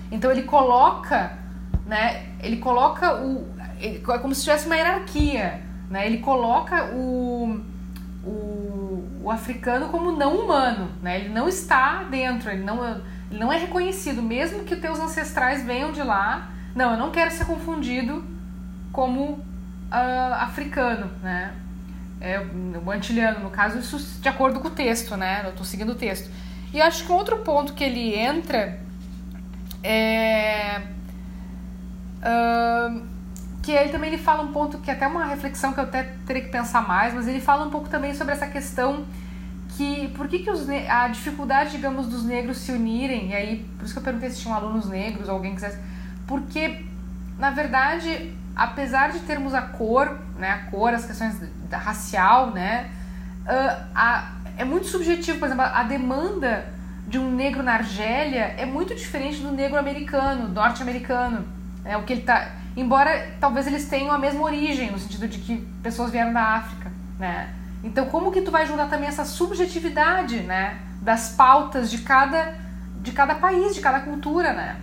[SPEAKER 1] Então ele coloca, né? Ele coloca o, é como se tivesse uma hierarquia, né? Ele coloca o, o, o africano como não humano, né? Ele não está dentro, ele não, ele não é reconhecido, mesmo que teus ancestrais venham de lá. Não, eu não quero ser confundido como uh, africano, né? É, o antiliano, no caso, isso de acordo com o texto, né? Eu estou seguindo o texto. E acho que um outro ponto que ele entra é. Uh, que ele também ele fala um ponto que é até uma reflexão que eu até teria que pensar mais, mas ele fala um pouco também sobre essa questão que por que, que os, a dificuldade, digamos, dos negros se unirem, e aí por isso que eu perguntei se tinham alunos negros ou alguém quisesse, porque na verdade, apesar de termos a cor, né, a cor, as questões da racial, né, uh, a, é muito subjetivo, por exemplo, a demanda de um negro na Argélia é muito diferente do negro americano, norte-americano, é o que ele está embora talvez eles tenham a mesma origem, no sentido de que pessoas vieram da África, né? Então, como que tu vai juntar também essa subjetividade, né, das pautas de cada de cada país, de cada cultura, né?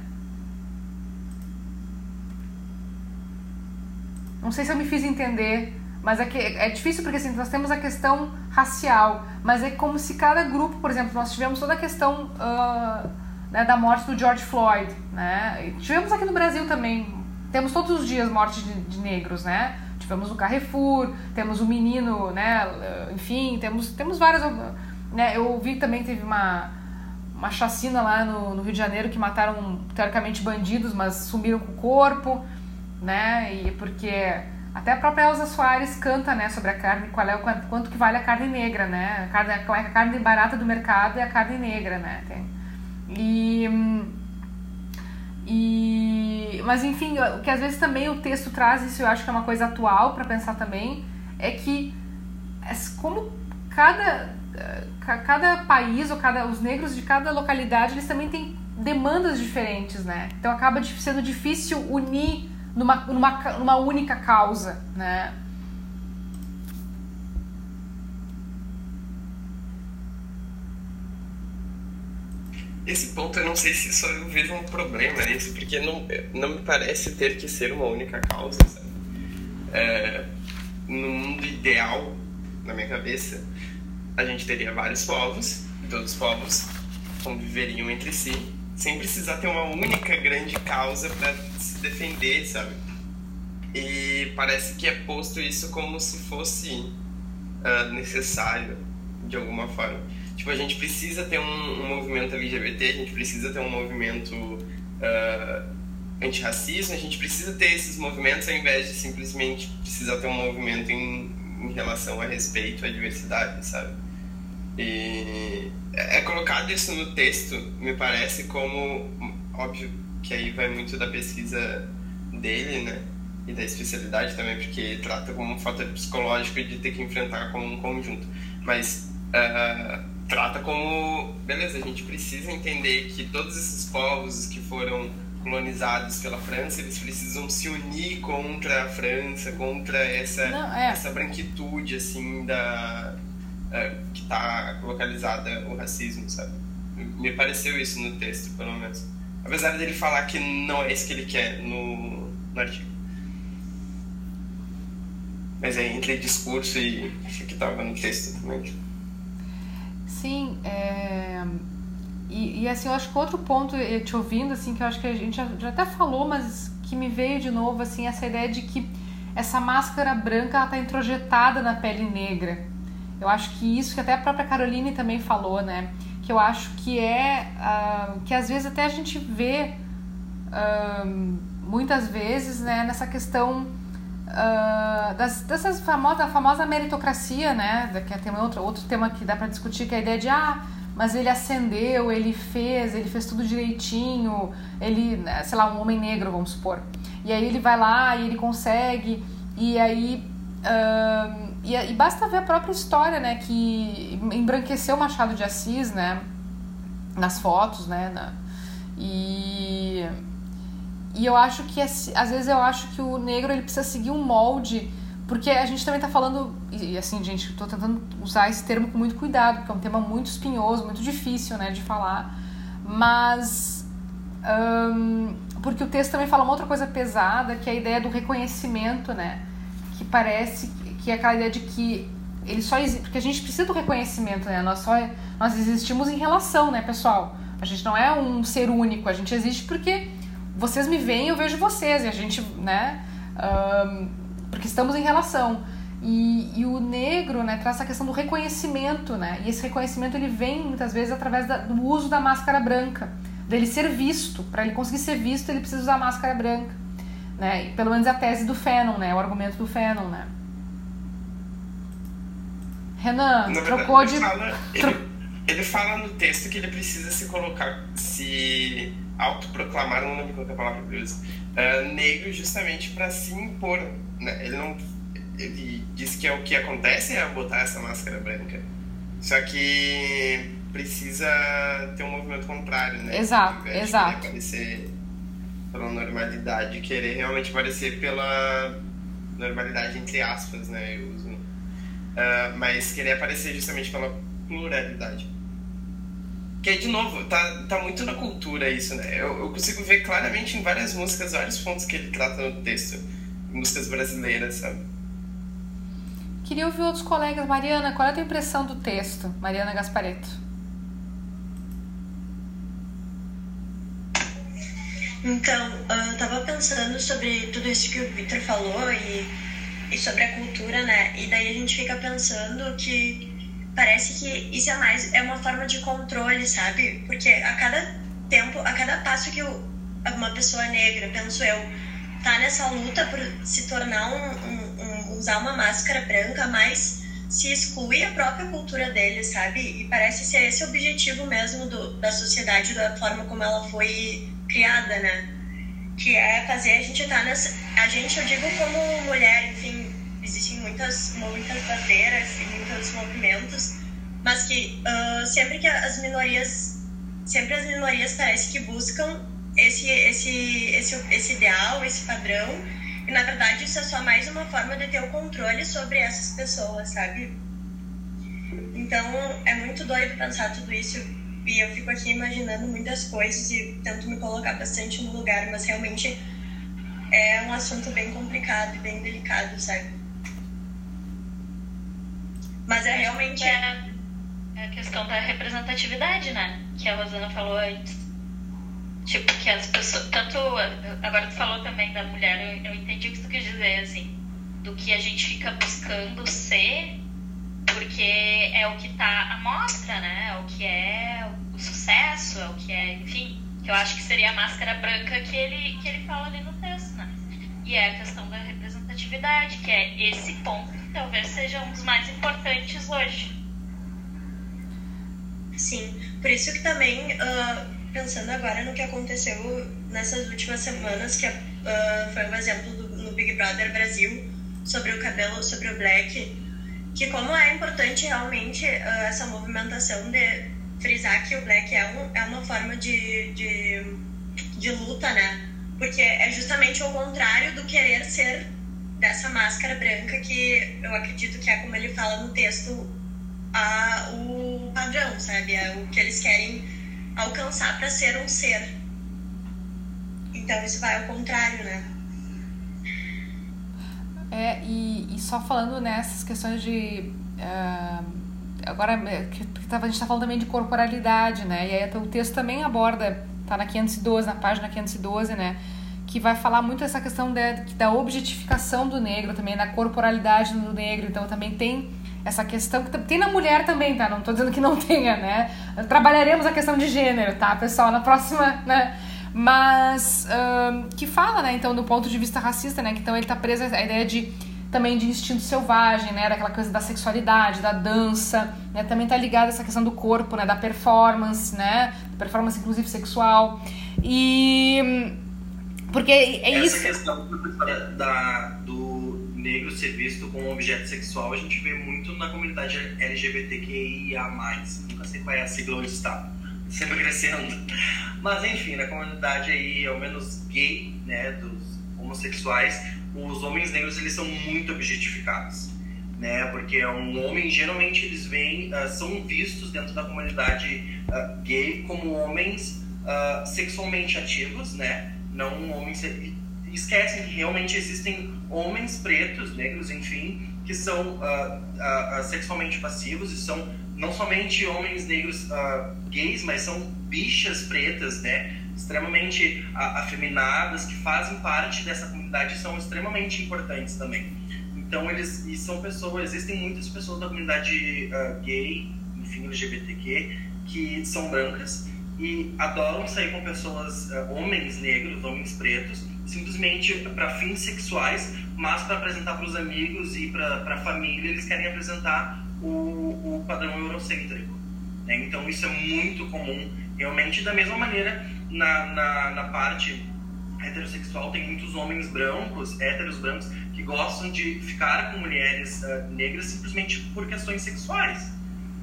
[SPEAKER 1] Não sei se eu me fiz entender, mas é que é difícil porque assim, nós temos a questão racial, mas é como se cada grupo, por exemplo, nós tivemos toda a questão uh, né, da morte do George Floyd, né? E tivemos aqui no Brasil também temos todos os dias mortes de, de, negros, né? Tivemos o Carrefour, temos o menino, né? Enfim, temos, temos várias. Né? Eu vi também teve uma, uma chacina lá no, no Rio de Janeiro que mataram teoricamente bandidos, mas sumiram com o corpo, né? E porque até a própria Elza Soares canta, né, sobre a carne, qual é o quanto, quanto que vale a carne negra, né? A carne, é a carne barata do mercado é a carne negra, né? Tem, e e, mas enfim, o que às vezes também o texto traz, isso eu acho que é uma coisa atual para pensar também, é que como cada, cada país ou cada, os negros de cada localidade eles também têm demandas diferentes, né? Então acaba sendo difícil unir numa, numa, numa única causa, né?
[SPEAKER 3] esse ponto eu não sei se só eu vejo um problema nisso, porque não, não me parece ter que ser uma única causa, sabe? É, no mundo ideal, na minha cabeça, a gente teria vários povos, e todos os povos conviveriam entre si, sem precisar ter uma única grande causa para se defender, sabe? E parece que é posto isso como se fosse uh, necessário, de alguma forma. Tipo, a gente precisa ter um, um movimento LGBT, a gente precisa ter um movimento uh, antirracismo, a gente precisa ter esses movimentos ao invés de simplesmente precisar ter um movimento em, em relação a respeito à diversidade, sabe? E é, é colocado isso no texto, me parece, como óbvio que aí vai muito da pesquisa dele, né? E da especialidade também, porque trata como um fator psicológico de ter que enfrentar como um conjunto. Mas uh, trata como, beleza, a gente precisa entender que todos esses povos que foram colonizados pela França, eles precisam se unir contra a França, contra essa, Não, é. essa branquitude, assim, da, uh, que está localizada o racismo, sabe? Me pareceu isso no texto, pelo menos. Apesar dele falar que não é isso que ele quer no, no artigo. Mas é entre discurso e o que estava no texto também.
[SPEAKER 1] Sim, é... e, e, assim, eu acho que outro ponto, te ouvindo, assim, que eu acho que a gente já, já, até falou, mas que me veio de novo, assim, essa ideia de que essa máscara branca, ela tá introjetada na pele negra. Eu acho que isso, que até a própria Caroline também falou, né, que eu acho que é, uh, que às vezes até a gente vê, uh, muitas vezes, né, nessa questão uh, das, dessas famosa, a famosa meritocracia, né? Que é tema, outro, outro tema que dá para discutir, que é a ideia de ah, mas ele ascendeu, ele fez, ele fez tudo direitinho, ele, né, sei lá, um homem negro, vamos supor. E aí ele vai lá e ele consegue, e aí. Uh, e, e, basta ver a própria história, né? Que embranqueceu Machado de Assis, né? Nas fotos, né? Na, e, e eu acho que, às vezes, eu acho que o negro ele precisa seguir um molde porque a gente também tá falando, e assim, gente, tô tentando usar esse termo com muito cuidado, porque é um tema muito espinhoso, muito difícil, né, de falar. Mas. Um, porque o texto também fala uma outra coisa pesada, que é a ideia do reconhecimento, né? Que parece que é aquela ideia de que ele só existe. Porque a gente precisa do reconhecimento, né? Nós, só, nós existimos em relação, né, pessoal? A gente não é um ser único, a gente existe porque vocês me veem, eu vejo vocês, e a gente, né? Um, porque estamos em relação. E, e o negro né, traz essa questão do reconhecimento, né? E esse reconhecimento ele vem muitas vezes através da, do uso da máscara branca, dele ser visto. Para ele conseguir ser visto, ele precisa usar máscara branca, né? E pelo menos a tese do Fanon, né? O argumento do Fanon, né? Renan, trocou de.
[SPEAKER 3] Ele fala, ele, ele fala no texto que ele precisa se colocar, se autoproclamar, não lembro qual é a palavra que ele usa, uh, negro justamente para se impor né, ele não. Ele diz que é o que acontece é botar essa máscara branca. Só que precisa ter um movimento contrário, né?
[SPEAKER 1] Exato, exato.
[SPEAKER 3] De aparecer pela normalidade, querer realmente aparecer pela normalidade entre aspas, né? Eu uso. Uh, mas querer aparecer justamente pela pluralidade. Que de novo, tá, tá muito na cultura isso, né? Eu, eu consigo ver claramente em várias músicas vários pontos que ele trata no texto músicas brasileiras, sabe?
[SPEAKER 1] Queria ouvir outros colegas. Mariana, qual é a tua impressão do texto? Mariana Gaspareto.
[SPEAKER 6] Então, eu tava pensando sobre tudo isso que o Victor falou e, e sobre a cultura, né? E daí a gente fica pensando que parece que isso é mais é uma forma de controle, sabe? Porque a cada tempo, a cada passo que uma pessoa negra, penso eu, tá nessa luta por se tornar um, um, um, usar uma máscara branca, mas se exclui a própria cultura dele, sabe? E parece ser esse o objetivo mesmo do, da sociedade, da forma como ela foi criada, né? Que é fazer a gente estar tá nessa. A gente, eu digo como mulher, enfim, existem muitas, muitas bandeiras e muitos movimentos, mas que uh, sempre que as minorias, sempre as minorias parece que buscam esse, esse, esse, esse ideal, esse padrão. E na verdade isso é só mais uma forma de ter o controle sobre essas pessoas, sabe? Então é muito doido pensar tudo isso e eu fico aqui imaginando muitas coisas e tento me colocar bastante no lugar, mas realmente é um assunto bem complicado e bem delicado, sabe? Mas é realmente.
[SPEAKER 5] É, é a questão da representatividade, né? Que a Rosana falou antes. Tipo, que as pessoas. Tanto. Agora tu falou também da mulher, eu, eu entendi o que tu quis dizer, assim. Do que a gente fica buscando ser, porque é o que tá à mostra, né? É o que é o sucesso, é o que é. Enfim, que eu acho que seria a máscara branca que ele, que ele fala ali no texto, né? E é a questão da representatividade, que é esse ponto que talvez seja um dos mais importantes hoje.
[SPEAKER 6] Sim, por isso que também. Uh pensando agora no que aconteceu nessas últimas semanas, que uh, foi um exemplo do, no Big Brother Brasil, sobre o cabelo, sobre o black, que como é importante realmente uh, essa movimentação de frisar que o black é, um, é uma forma de, de, de luta, né? Porque é justamente o contrário do querer ser dessa máscara branca que eu acredito que é como ele fala no texto a, o padrão, sabe? É o que eles querem alcançar para ser um ser. Então isso vai ao contrário, né?
[SPEAKER 1] É, e, e só falando nessas questões de. Uh, agora, é, que, a gente está falando também de corporalidade, né? E aí o texto também aborda, tá na 512, na página 512, né? Que vai falar muito essa questão de, da objetificação do negro também, da corporalidade do negro. Então também tem essa questão que tem na mulher também, tá? Não tô dizendo que não tenha, né? Trabalharemos a questão de gênero, tá, pessoal? Na próxima, né? Mas um, que fala, né, então, do ponto de vista racista, né? Que então ele tá preso à ideia de também de instinto selvagem, né? Daquela coisa da sexualidade, da dança, né? Também tá ligada essa questão do corpo, né? Da performance, né? Performance, inclusive, sexual. E... Porque é
[SPEAKER 7] essa
[SPEAKER 1] isso...
[SPEAKER 7] Essa questão, da, do negro ser visto como objeto sexual, a gente vê muito na comunidade LGBTQIA+. Nunca sei qual é a sigla onde está. Sempre crescendo. Mas, enfim, na comunidade aí, ao menos gay, né, dos homossexuais, os homens negros, eles são muito objetificados. Né, porque é um homem, geralmente eles vêm, uh, são vistos dentro da comunidade uh, gay como homens uh, sexualmente ativos, né, não homens esquecem que realmente existem homens pretos, negros, enfim, que são sexualmente passivos e são não somente homens negros uh, gays, mas são bichas pretas, né? Extremamente afeminadas, que fazem parte dessa comunidade são extremamente importantes também. Então, eles e são pessoas, existem muitas pessoas da comunidade gay, enfim, LGBTQ, que são brancas e adoram sair com pessoas, homens negros, homens pretos, simplesmente para fins sexuais, mas para apresentar para os amigos e para a família, eles querem apresentar o, o padrão eurocêntrico. Né? Então, isso é muito comum. Realmente, da mesma maneira, na, na, na parte heterossexual, tem muitos homens brancos, héteros brancos, que gostam de ficar com mulheres uh, negras simplesmente por questões sexuais.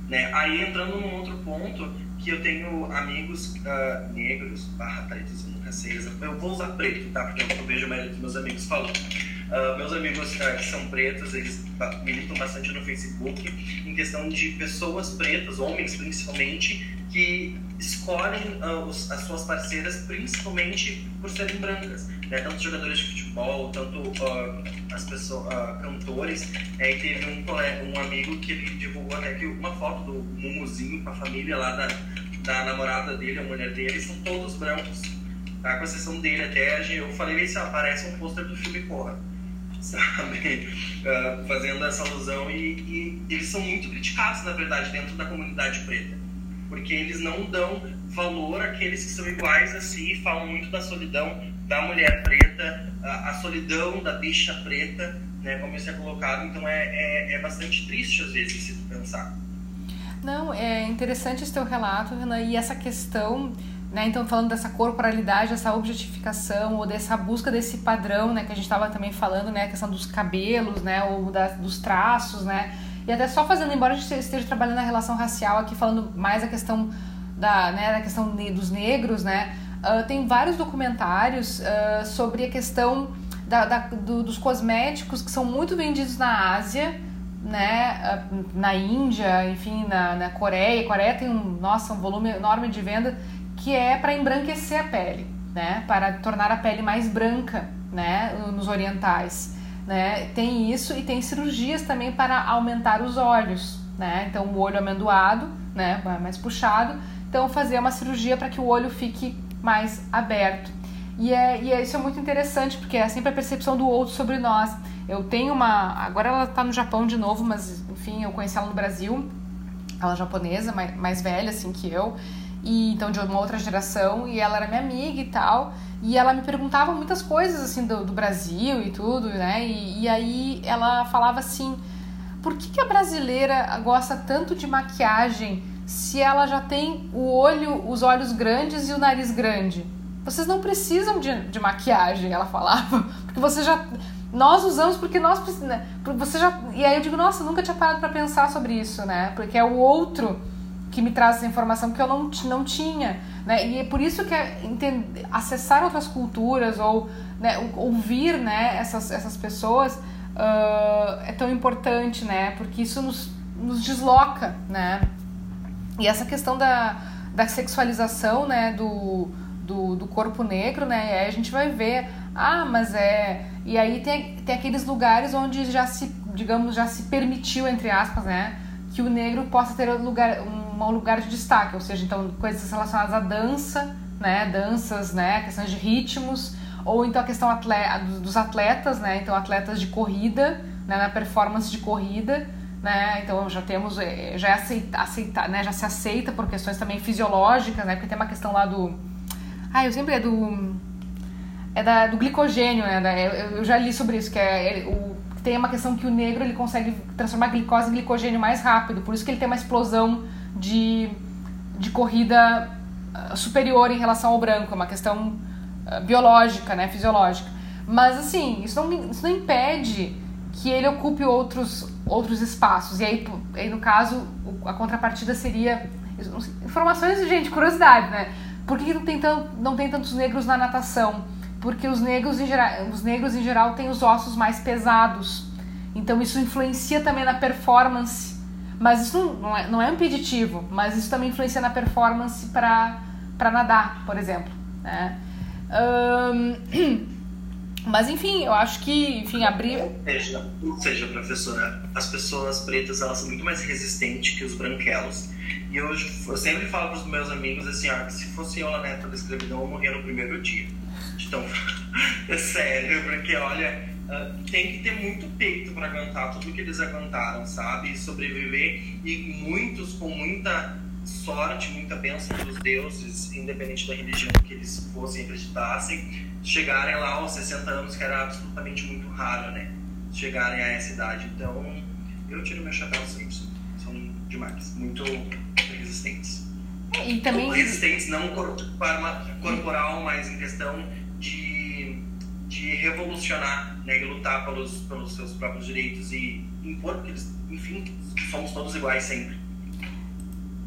[SPEAKER 7] Né? Aí, entrando num outro ponto, que eu tenho amigos uh, negros, barra pretos, nunca sei Eu vou usar preto, tá? Porque eu vejo a maioria dos meus amigos falando. Uh, meus amigos uh, que são pretos, eles militam bastante no Facebook em questão de pessoas pretas, homens principalmente, que escolhem uh, os, as suas parceiras principalmente por serem brancas. Né? Tanto jogadores de futebol, tanto as pessoas, cantores. É, e teve um, um amigo que ele divulgou até que uma foto do Mumuzinho com a família lá da, da namorada dele, a mulher dele, são todos brancos. Tá? Com exceção dele até, eu falei, isso aparece um pôster do filme Corra sabe? Uh, fazendo essa alusão e, e, eles são muito criticados, na verdade, dentro da comunidade preta, porque eles não dão valor àqueles que são iguais a si, falam muito da solidão da mulher preta, a, a solidão da bicha preta, né, como isso é colocado, então é, é, é bastante triste às vezes se pensar.
[SPEAKER 1] Não, é interessante esse teu relato, Renan, e essa questão né? Então, falando dessa corporalidade, essa objetificação ou dessa busca desse padrão, né? Que a gente estava também falando, né? A questão dos cabelos, né? Ou da, dos traços, né? E até só fazendo, embora a gente esteja trabalhando na relação racial aqui, falando mais a questão da, né, da questão dos negros, né? Uh, tem vários documentários uh, sobre a questão da, da do, dos cosméticos que são muito vendidos na Ásia, né? Uh, na Índia, enfim, na, na Coreia. A Coreia tem um, nossa, um volume enorme de venda que é para embranquecer a pele, né? Para tornar a pele mais branca, né? Nos orientais, né? Tem isso e tem cirurgias também para aumentar os olhos, né? Então o olho amendoado, né? Mais puxado. Então fazer uma cirurgia para que o olho fique mais aberto. E, é, e é, isso é muito interessante porque é sempre a percepção do outro sobre nós. Eu tenho uma. Agora ela está no Japão de novo, mas enfim, eu conheci ela no Brasil. Ela é japonesa, mais, mais velha assim que eu e então de uma outra geração e ela era minha amiga e tal. E ela me perguntava muitas coisas assim do, do Brasil e tudo né? E, e, aí ela falava assim por que, que a brasileira gosta tanto de maquiagem se ela já tem o olho os olhos grandes e o nariz grande? Vocês não precisam de, de maquiagem ela falava. Porque você já nós usamos porque nós né? você já e aí eu digo nossa nunca tinha parado para pensar sobre isso né? Porque é o outro que me traz essa informação que eu não, não tinha. Né? E é por isso que é entender, acessar outras culturas ou né, ouvir né, essas, essas pessoas uh, é tão importante, né? porque isso nos, nos desloca. Né? E essa questão da, da sexualização né, do, do, do corpo negro, né? E aí a gente vai ver, ah, mas é. E aí tem, tem aqueles lugares onde já se, digamos, já se permitiu, entre aspas, né? Que o negro possa ter lugar, um um lugar de destaque, ou seja, então coisas relacionadas à dança, né, danças, né, questões de ritmos, ou então a questão atleta, dos atletas, né, então atletas de corrida, né, na performance de corrida, né, então já temos, eh, já é aceita, aceita, né, já se aceita por questões também fisiológicas, né, porque tem uma questão lá do, ah, eu sempre é do, é da, do glicogênio, né, eu, já li sobre isso, que é o tem uma questão que o negro ele consegue transformar glicose em glicogênio mais rápido, por isso que ele tem uma explosão de, de corrida ah, superior em relação ao branco, é uma questão uh, biológica, né, fisiológica. Mas assim, isso não, isso não impede que ele ocupe outros, outros espaços. E aí, aí, no caso, a contrapartida seria informações gente, curiosidade, né? Por que não tem, tão, não tem tantos negros na natação? Porque os negros, em geral, os negros em geral têm os ossos mais pesados. Então isso influencia também na performance. Mas isso não é, não é impeditivo, mas isso também influencia na performance para nadar, por exemplo. Né? Um, Mas enfim, eu acho que, enfim, abrir.
[SPEAKER 7] Seja, seja, professora, as pessoas pretas elas são muito mais resistentes que os branquelos. E eu, eu sempre falo para os meus amigos assim, ó, que se fosse eu na neta da escravidão, eu morria no primeiro dia. Então, é sério, porque olha, uh, tem que ter muito peito para aguentar tudo que eles aguentaram, sabe? E sobreviver. E muitos com muita sorte, muita bênção dos deuses, independente da religião que eles fossem acreditassem, chegarem lá aos 60 anos, que era absolutamente muito raro, né? Chegarem a essa idade. Então, eu tiro meu chapéu sempre. São demais. Muito resistentes.
[SPEAKER 1] E também...
[SPEAKER 7] resistentes não corporal, mas em questão de, de revolucionar né? e lutar pelos, pelos seus próprios direitos e impor, porque eles, enfim, somos todos iguais sempre.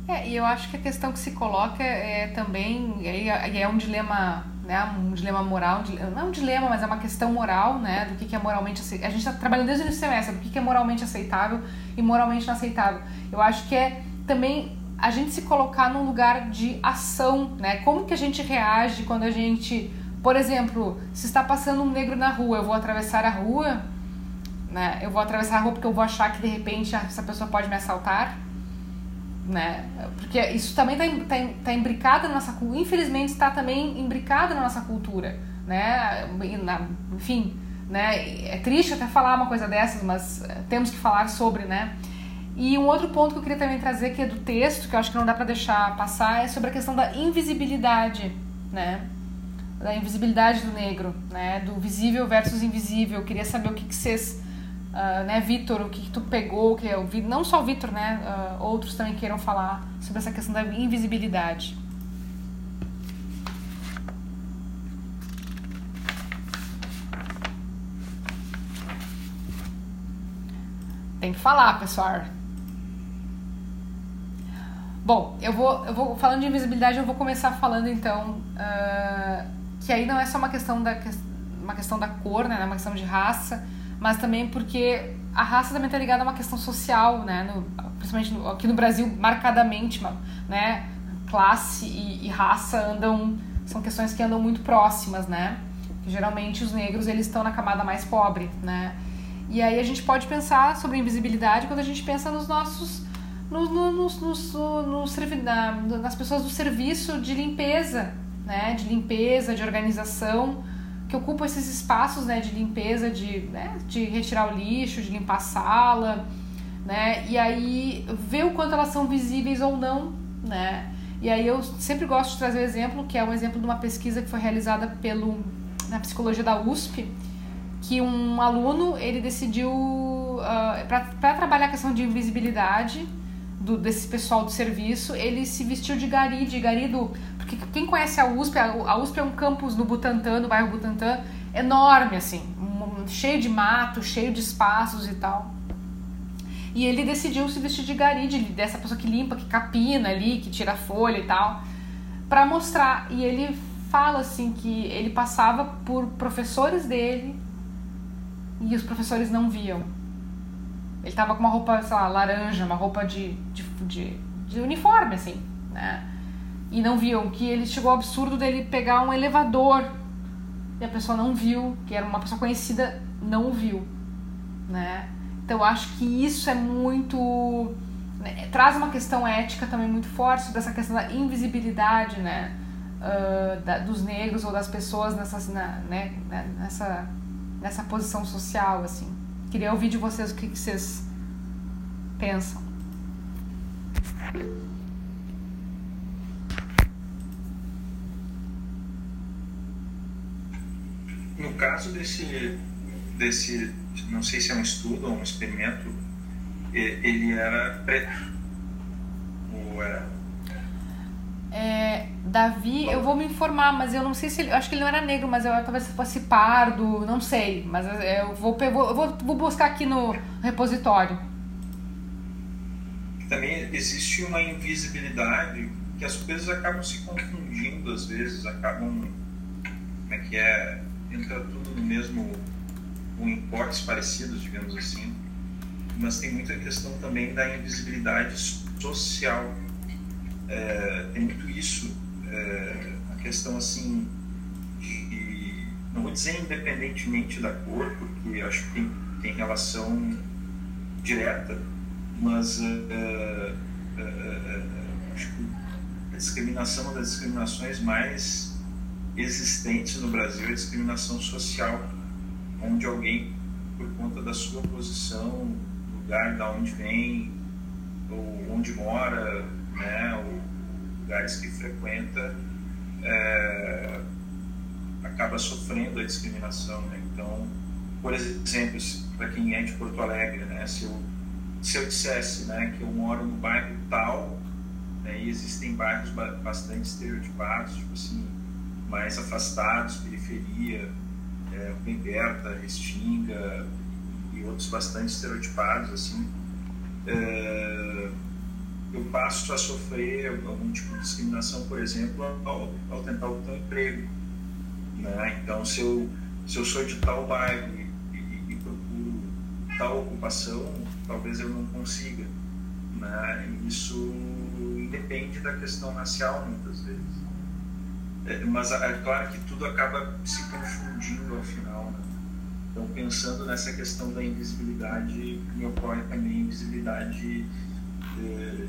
[SPEAKER 1] É, e eu acho que a questão que se coloca é também, é, é um dilema né, um dilema moral, não é um dilema, mas é uma questão moral, né, do que, que é moralmente aceitável. A gente está trabalhando desde o semestre, do que, que é moralmente aceitável e moralmente inaceitável. Eu acho que é também a gente se colocar num lugar de ação, né, como que a gente reage quando a gente, por exemplo, se está passando um negro na rua, eu vou atravessar a rua, né, eu vou atravessar a rua porque eu vou achar que de repente essa pessoa pode me assaltar, né? Porque isso também está tá, tá imbricado na nossa cultura, infelizmente está também imbricado na nossa cultura, né? Enfim, né? É triste até falar uma coisa dessas, mas eh, temos que falar sobre, né? E um outro ponto que eu queria também trazer que é do texto, que eu acho que não dá para deixar passar, é sobre a questão da invisibilidade, né? Da invisibilidade do negro, né? Do visível versus invisível. Eu queria saber o que, que vocês Uh, né, Vitor, o que, que, tu pegou, que eu vi, não só o Vitor, né, uh, outros também queiram falar sobre essa questão da invisibilidade. Tem que falar, pessoal. Bom, eu vou, eu vou falando de invisibilidade, eu vou começar falando então uh, que aí não é só uma questão da uma questão da cor, né, é uma questão de raça mas também porque a raça também está ligada a uma questão social, né? No, principalmente no, aqui no Brasil, marcadamente, né? Classe e, e, raça andam são questões que andam muito próximas, né? Geralmente os negros eles estão na camada mais pobre, né? E aí a gente pode pensar sobre invisibilidade quando a gente pensa nos nossos nos, nos, nos, nos, nas pessoas do serviço de limpeza, né? De limpeza, de organização que ocupam esses espaços né, de limpeza, de, né, de retirar o lixo, de limpar a sala, né? E aí ver o quanto elas são visíveis ou não, né? E aí eu sempre gosto de trazer o um exemplo, que é um exemplo de uma pesquisa que foi realizada pelo na psicologia da USP, que um aluno ele decidiu uh, ah, para trabalhar a questão de invisibilidade do, desse pessoal do serviço, ele se vestiu de gari, de gari do porque quem conhece a USP, a USP é um campus no Butantã, no bairro Butantã, enorme, assim, cheio de mato, cheio de espaços e tal. E ele decidiu se vestir de gari, de, dessa pessoa que limpa, que capina ali, que tira folha e tal, para mostrar. E ele fala assim que ele passava por professores dele e os professores não viam. Ele tava com uma roupa, sei lá, laranja, uma roupa de, de, de, de uniforme, assim, né? e não viam, que ele chegou ao absurdo dele pegar um elevador e a pessoa não viu, que era uma pessoa conhecida, não viu, né? Então eu acho que isso é muito né, traz uma questão ética também muito forte sobre essa questão da invisibilidade, né? Uh, da, dos negros ou das pessoas nessa, na, né, né, nessa, nessa posição social, assim. Queria ouvir de vocês o que, que vocês pensam.
[SPEAKER 2] No caso desse, desse, não sei se é um estudo ou um experimento, ele era preto. Ou era.
[SPEAKER 1] É, Davi, eu vou me informar, mas eu não sei se ele. Acho que ele não era negro, mas eu talvez fosse pardo, não sei. Mas eu vou, eu vou, vou buscar aqui no repositório.
[SPEAKER 2] Também existe uma invisibilidade que as coisas acabam se confundindo às vezes, acabam. Como é que é? Entra tudo no mesmo. com importes parecidos, digamos assim. Mas tem muita questão também da invisibilidade social. É, tem muito isso é, a questão assim de, não vou dizer independentemente da cor, porque acho que tem, tem relação direta, mas é, é, é, acho que a discriminação, uma das discriminações mais existentes no Brasil é a discriminação social, onde alguém, por conta da sua posição, lugar da onde vem, ou onde mora, né, ou lugares que frequenta é, acaba sofrendo a discriminação. Né? Então, por exemplo, para quem é de Porto Alegre, né? se, eu, se eu dissesse né, que eu moro no bairro tal, né, e existem bairros bastante estereotipados, tipo assim, mais afastados, periferia, é, Berta, Restinga e outros bastante estereotipados, assim, é, eu passo a sofrer algum tipo de discriminação, por exemplo, ao, ao tentar obter um emprego. Né? Então, se eu, se eu sou de tal bairro e, e, e procuro tal ocupação, talvez eu não consiga. Né? Isso independe da questão racial, muitas vezes. É, mas é claro que tudo acaba se confundindo ao final. Né? Então, pensando nessa questão da invisibilidade, me ocorre também invisibilidade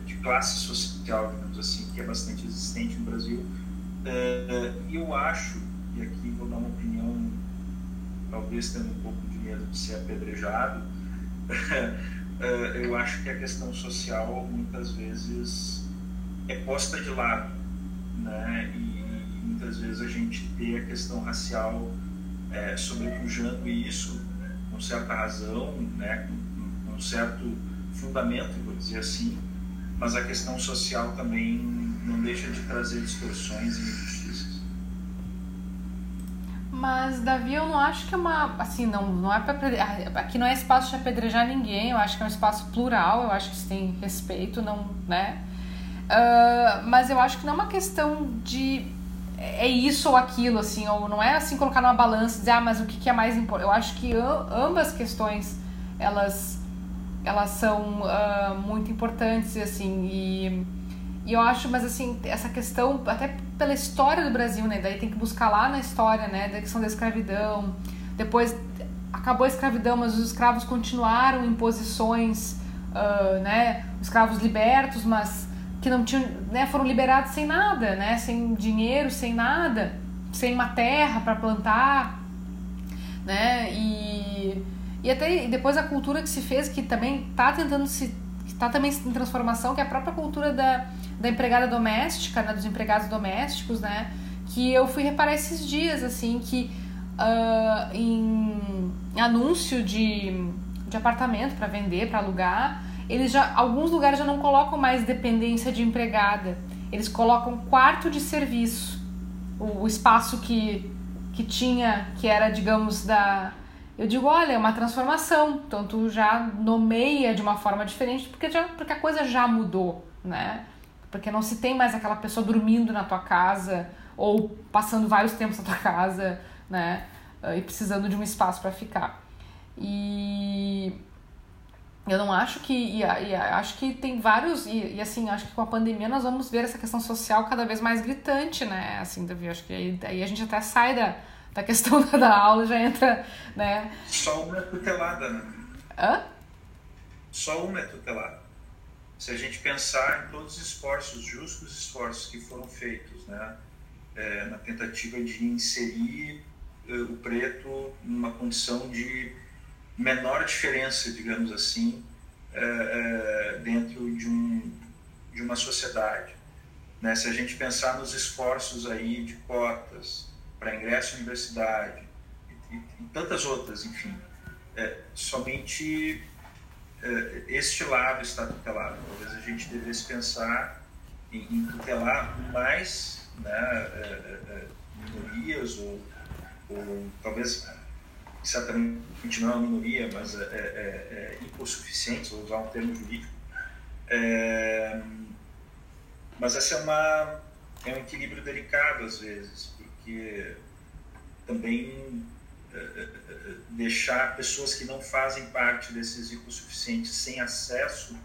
[SPEAKER 2] de classe social, digamos assim, que é bastante existente no Brasil. E eu acho, e aqui vou dar uma opinião, talvez tendo um pouco de medo de ser apedrejado, é, eu acho que a questão social muitas vezes é posta de lado, né? E muitas vezes a gente vê a questão racial é, sobrepujando isso com certa razão, né? Com, com um certo fundamento, dizer assim, mas a questão social também não deixa de trazer distorções e injustiças.
[SPEAKER 1] Mas, Davi, eu não acho que é uma. Assim, não, não é para. Aqui não é espaço de apedrejar ninguém, eu acho que é um espaço plural, eu acho que se tem respeito, não. né? Uh, mas eu acho que não é uma questão de. É isso ou aquilo, assim, ou não é assim colocar numa balança e dizer, ah, mas o que, que é mais importante? Eu acho que ambas questões, elas elas são uh, muito importantes, assim, e, e eu acho, mas assim, essa questão, até pela história do Brasil, né, daí tem que buscar lá na história, né, da questão da escravidão, depois acabou a escravidão, mas os escravos continuaram em posições, uh, né, escravos libertos, mas que não tinham, né, foram liberados sem nada, né, sem dinheiro, sem nada, sem uma terra para plantar, né, e e até depois a cultura que se fez, que também está tentando se. está também em transformação, que é a própria cultura da, da empregada doméstica, né, dos empregados domésticos, né? Que eu fui reparar esses dias, assim, que uh, em anúncio de, de apartamento para vender, para alugar, eles já. Alguns lugares já não colocam mais dependência de empregada. Eles colocam quarto de serviço. O, o espaço que, que tinha, que era, digamos, da eu digo, olha, é uma transformação, então tu já nomeia de uma forma diferente, porque, já, porque a coisa já mudou, né? Porque não se tem mais aquela pessoa dormindo na tua casa ou passando vários tempos na tua casa, né? Ah, e precisando de um espaço para ficar. E eu não acho que. E, e acho que tem vários. E, e, assim, acho que com a pandemia nós vamos ver essa questão social cada vez mais gritante, né? Assim, Davi, acho que aí, aí a gente até sai da da questão da aula já entra, né?
[SPEAKER 2] Só uma é tutelada, né?
[SPEAKER 1] Hã?
[SPEAKER 2] Só uma é tutelada. Se a gente pensar em todos os esforços, justos esforços que foram feitos, né? É, na tentativa de inserir é, o preto numa condição de menor diferença, digamos assim, é, é, dentro de, um, de uma sociedade. Né? Se a gente pensar nos esforços aí de cotas, para ingresso à universidade e, e, tantas outras, enfim. É, somente é, este lado está tutelado. Talvez a gente devesse pensar em, em tutelar mais né, é, é, é minorias ou, ou talvez certamente não é uma minoria, mas é, é, é hipossuficientes, vou usar um termo jurídico. É, mas essa é uma é um equilíbrio delicado às vezes, porque também é, é, é deixar pessoas que não fazem parte desses hipossuficientes sem acesso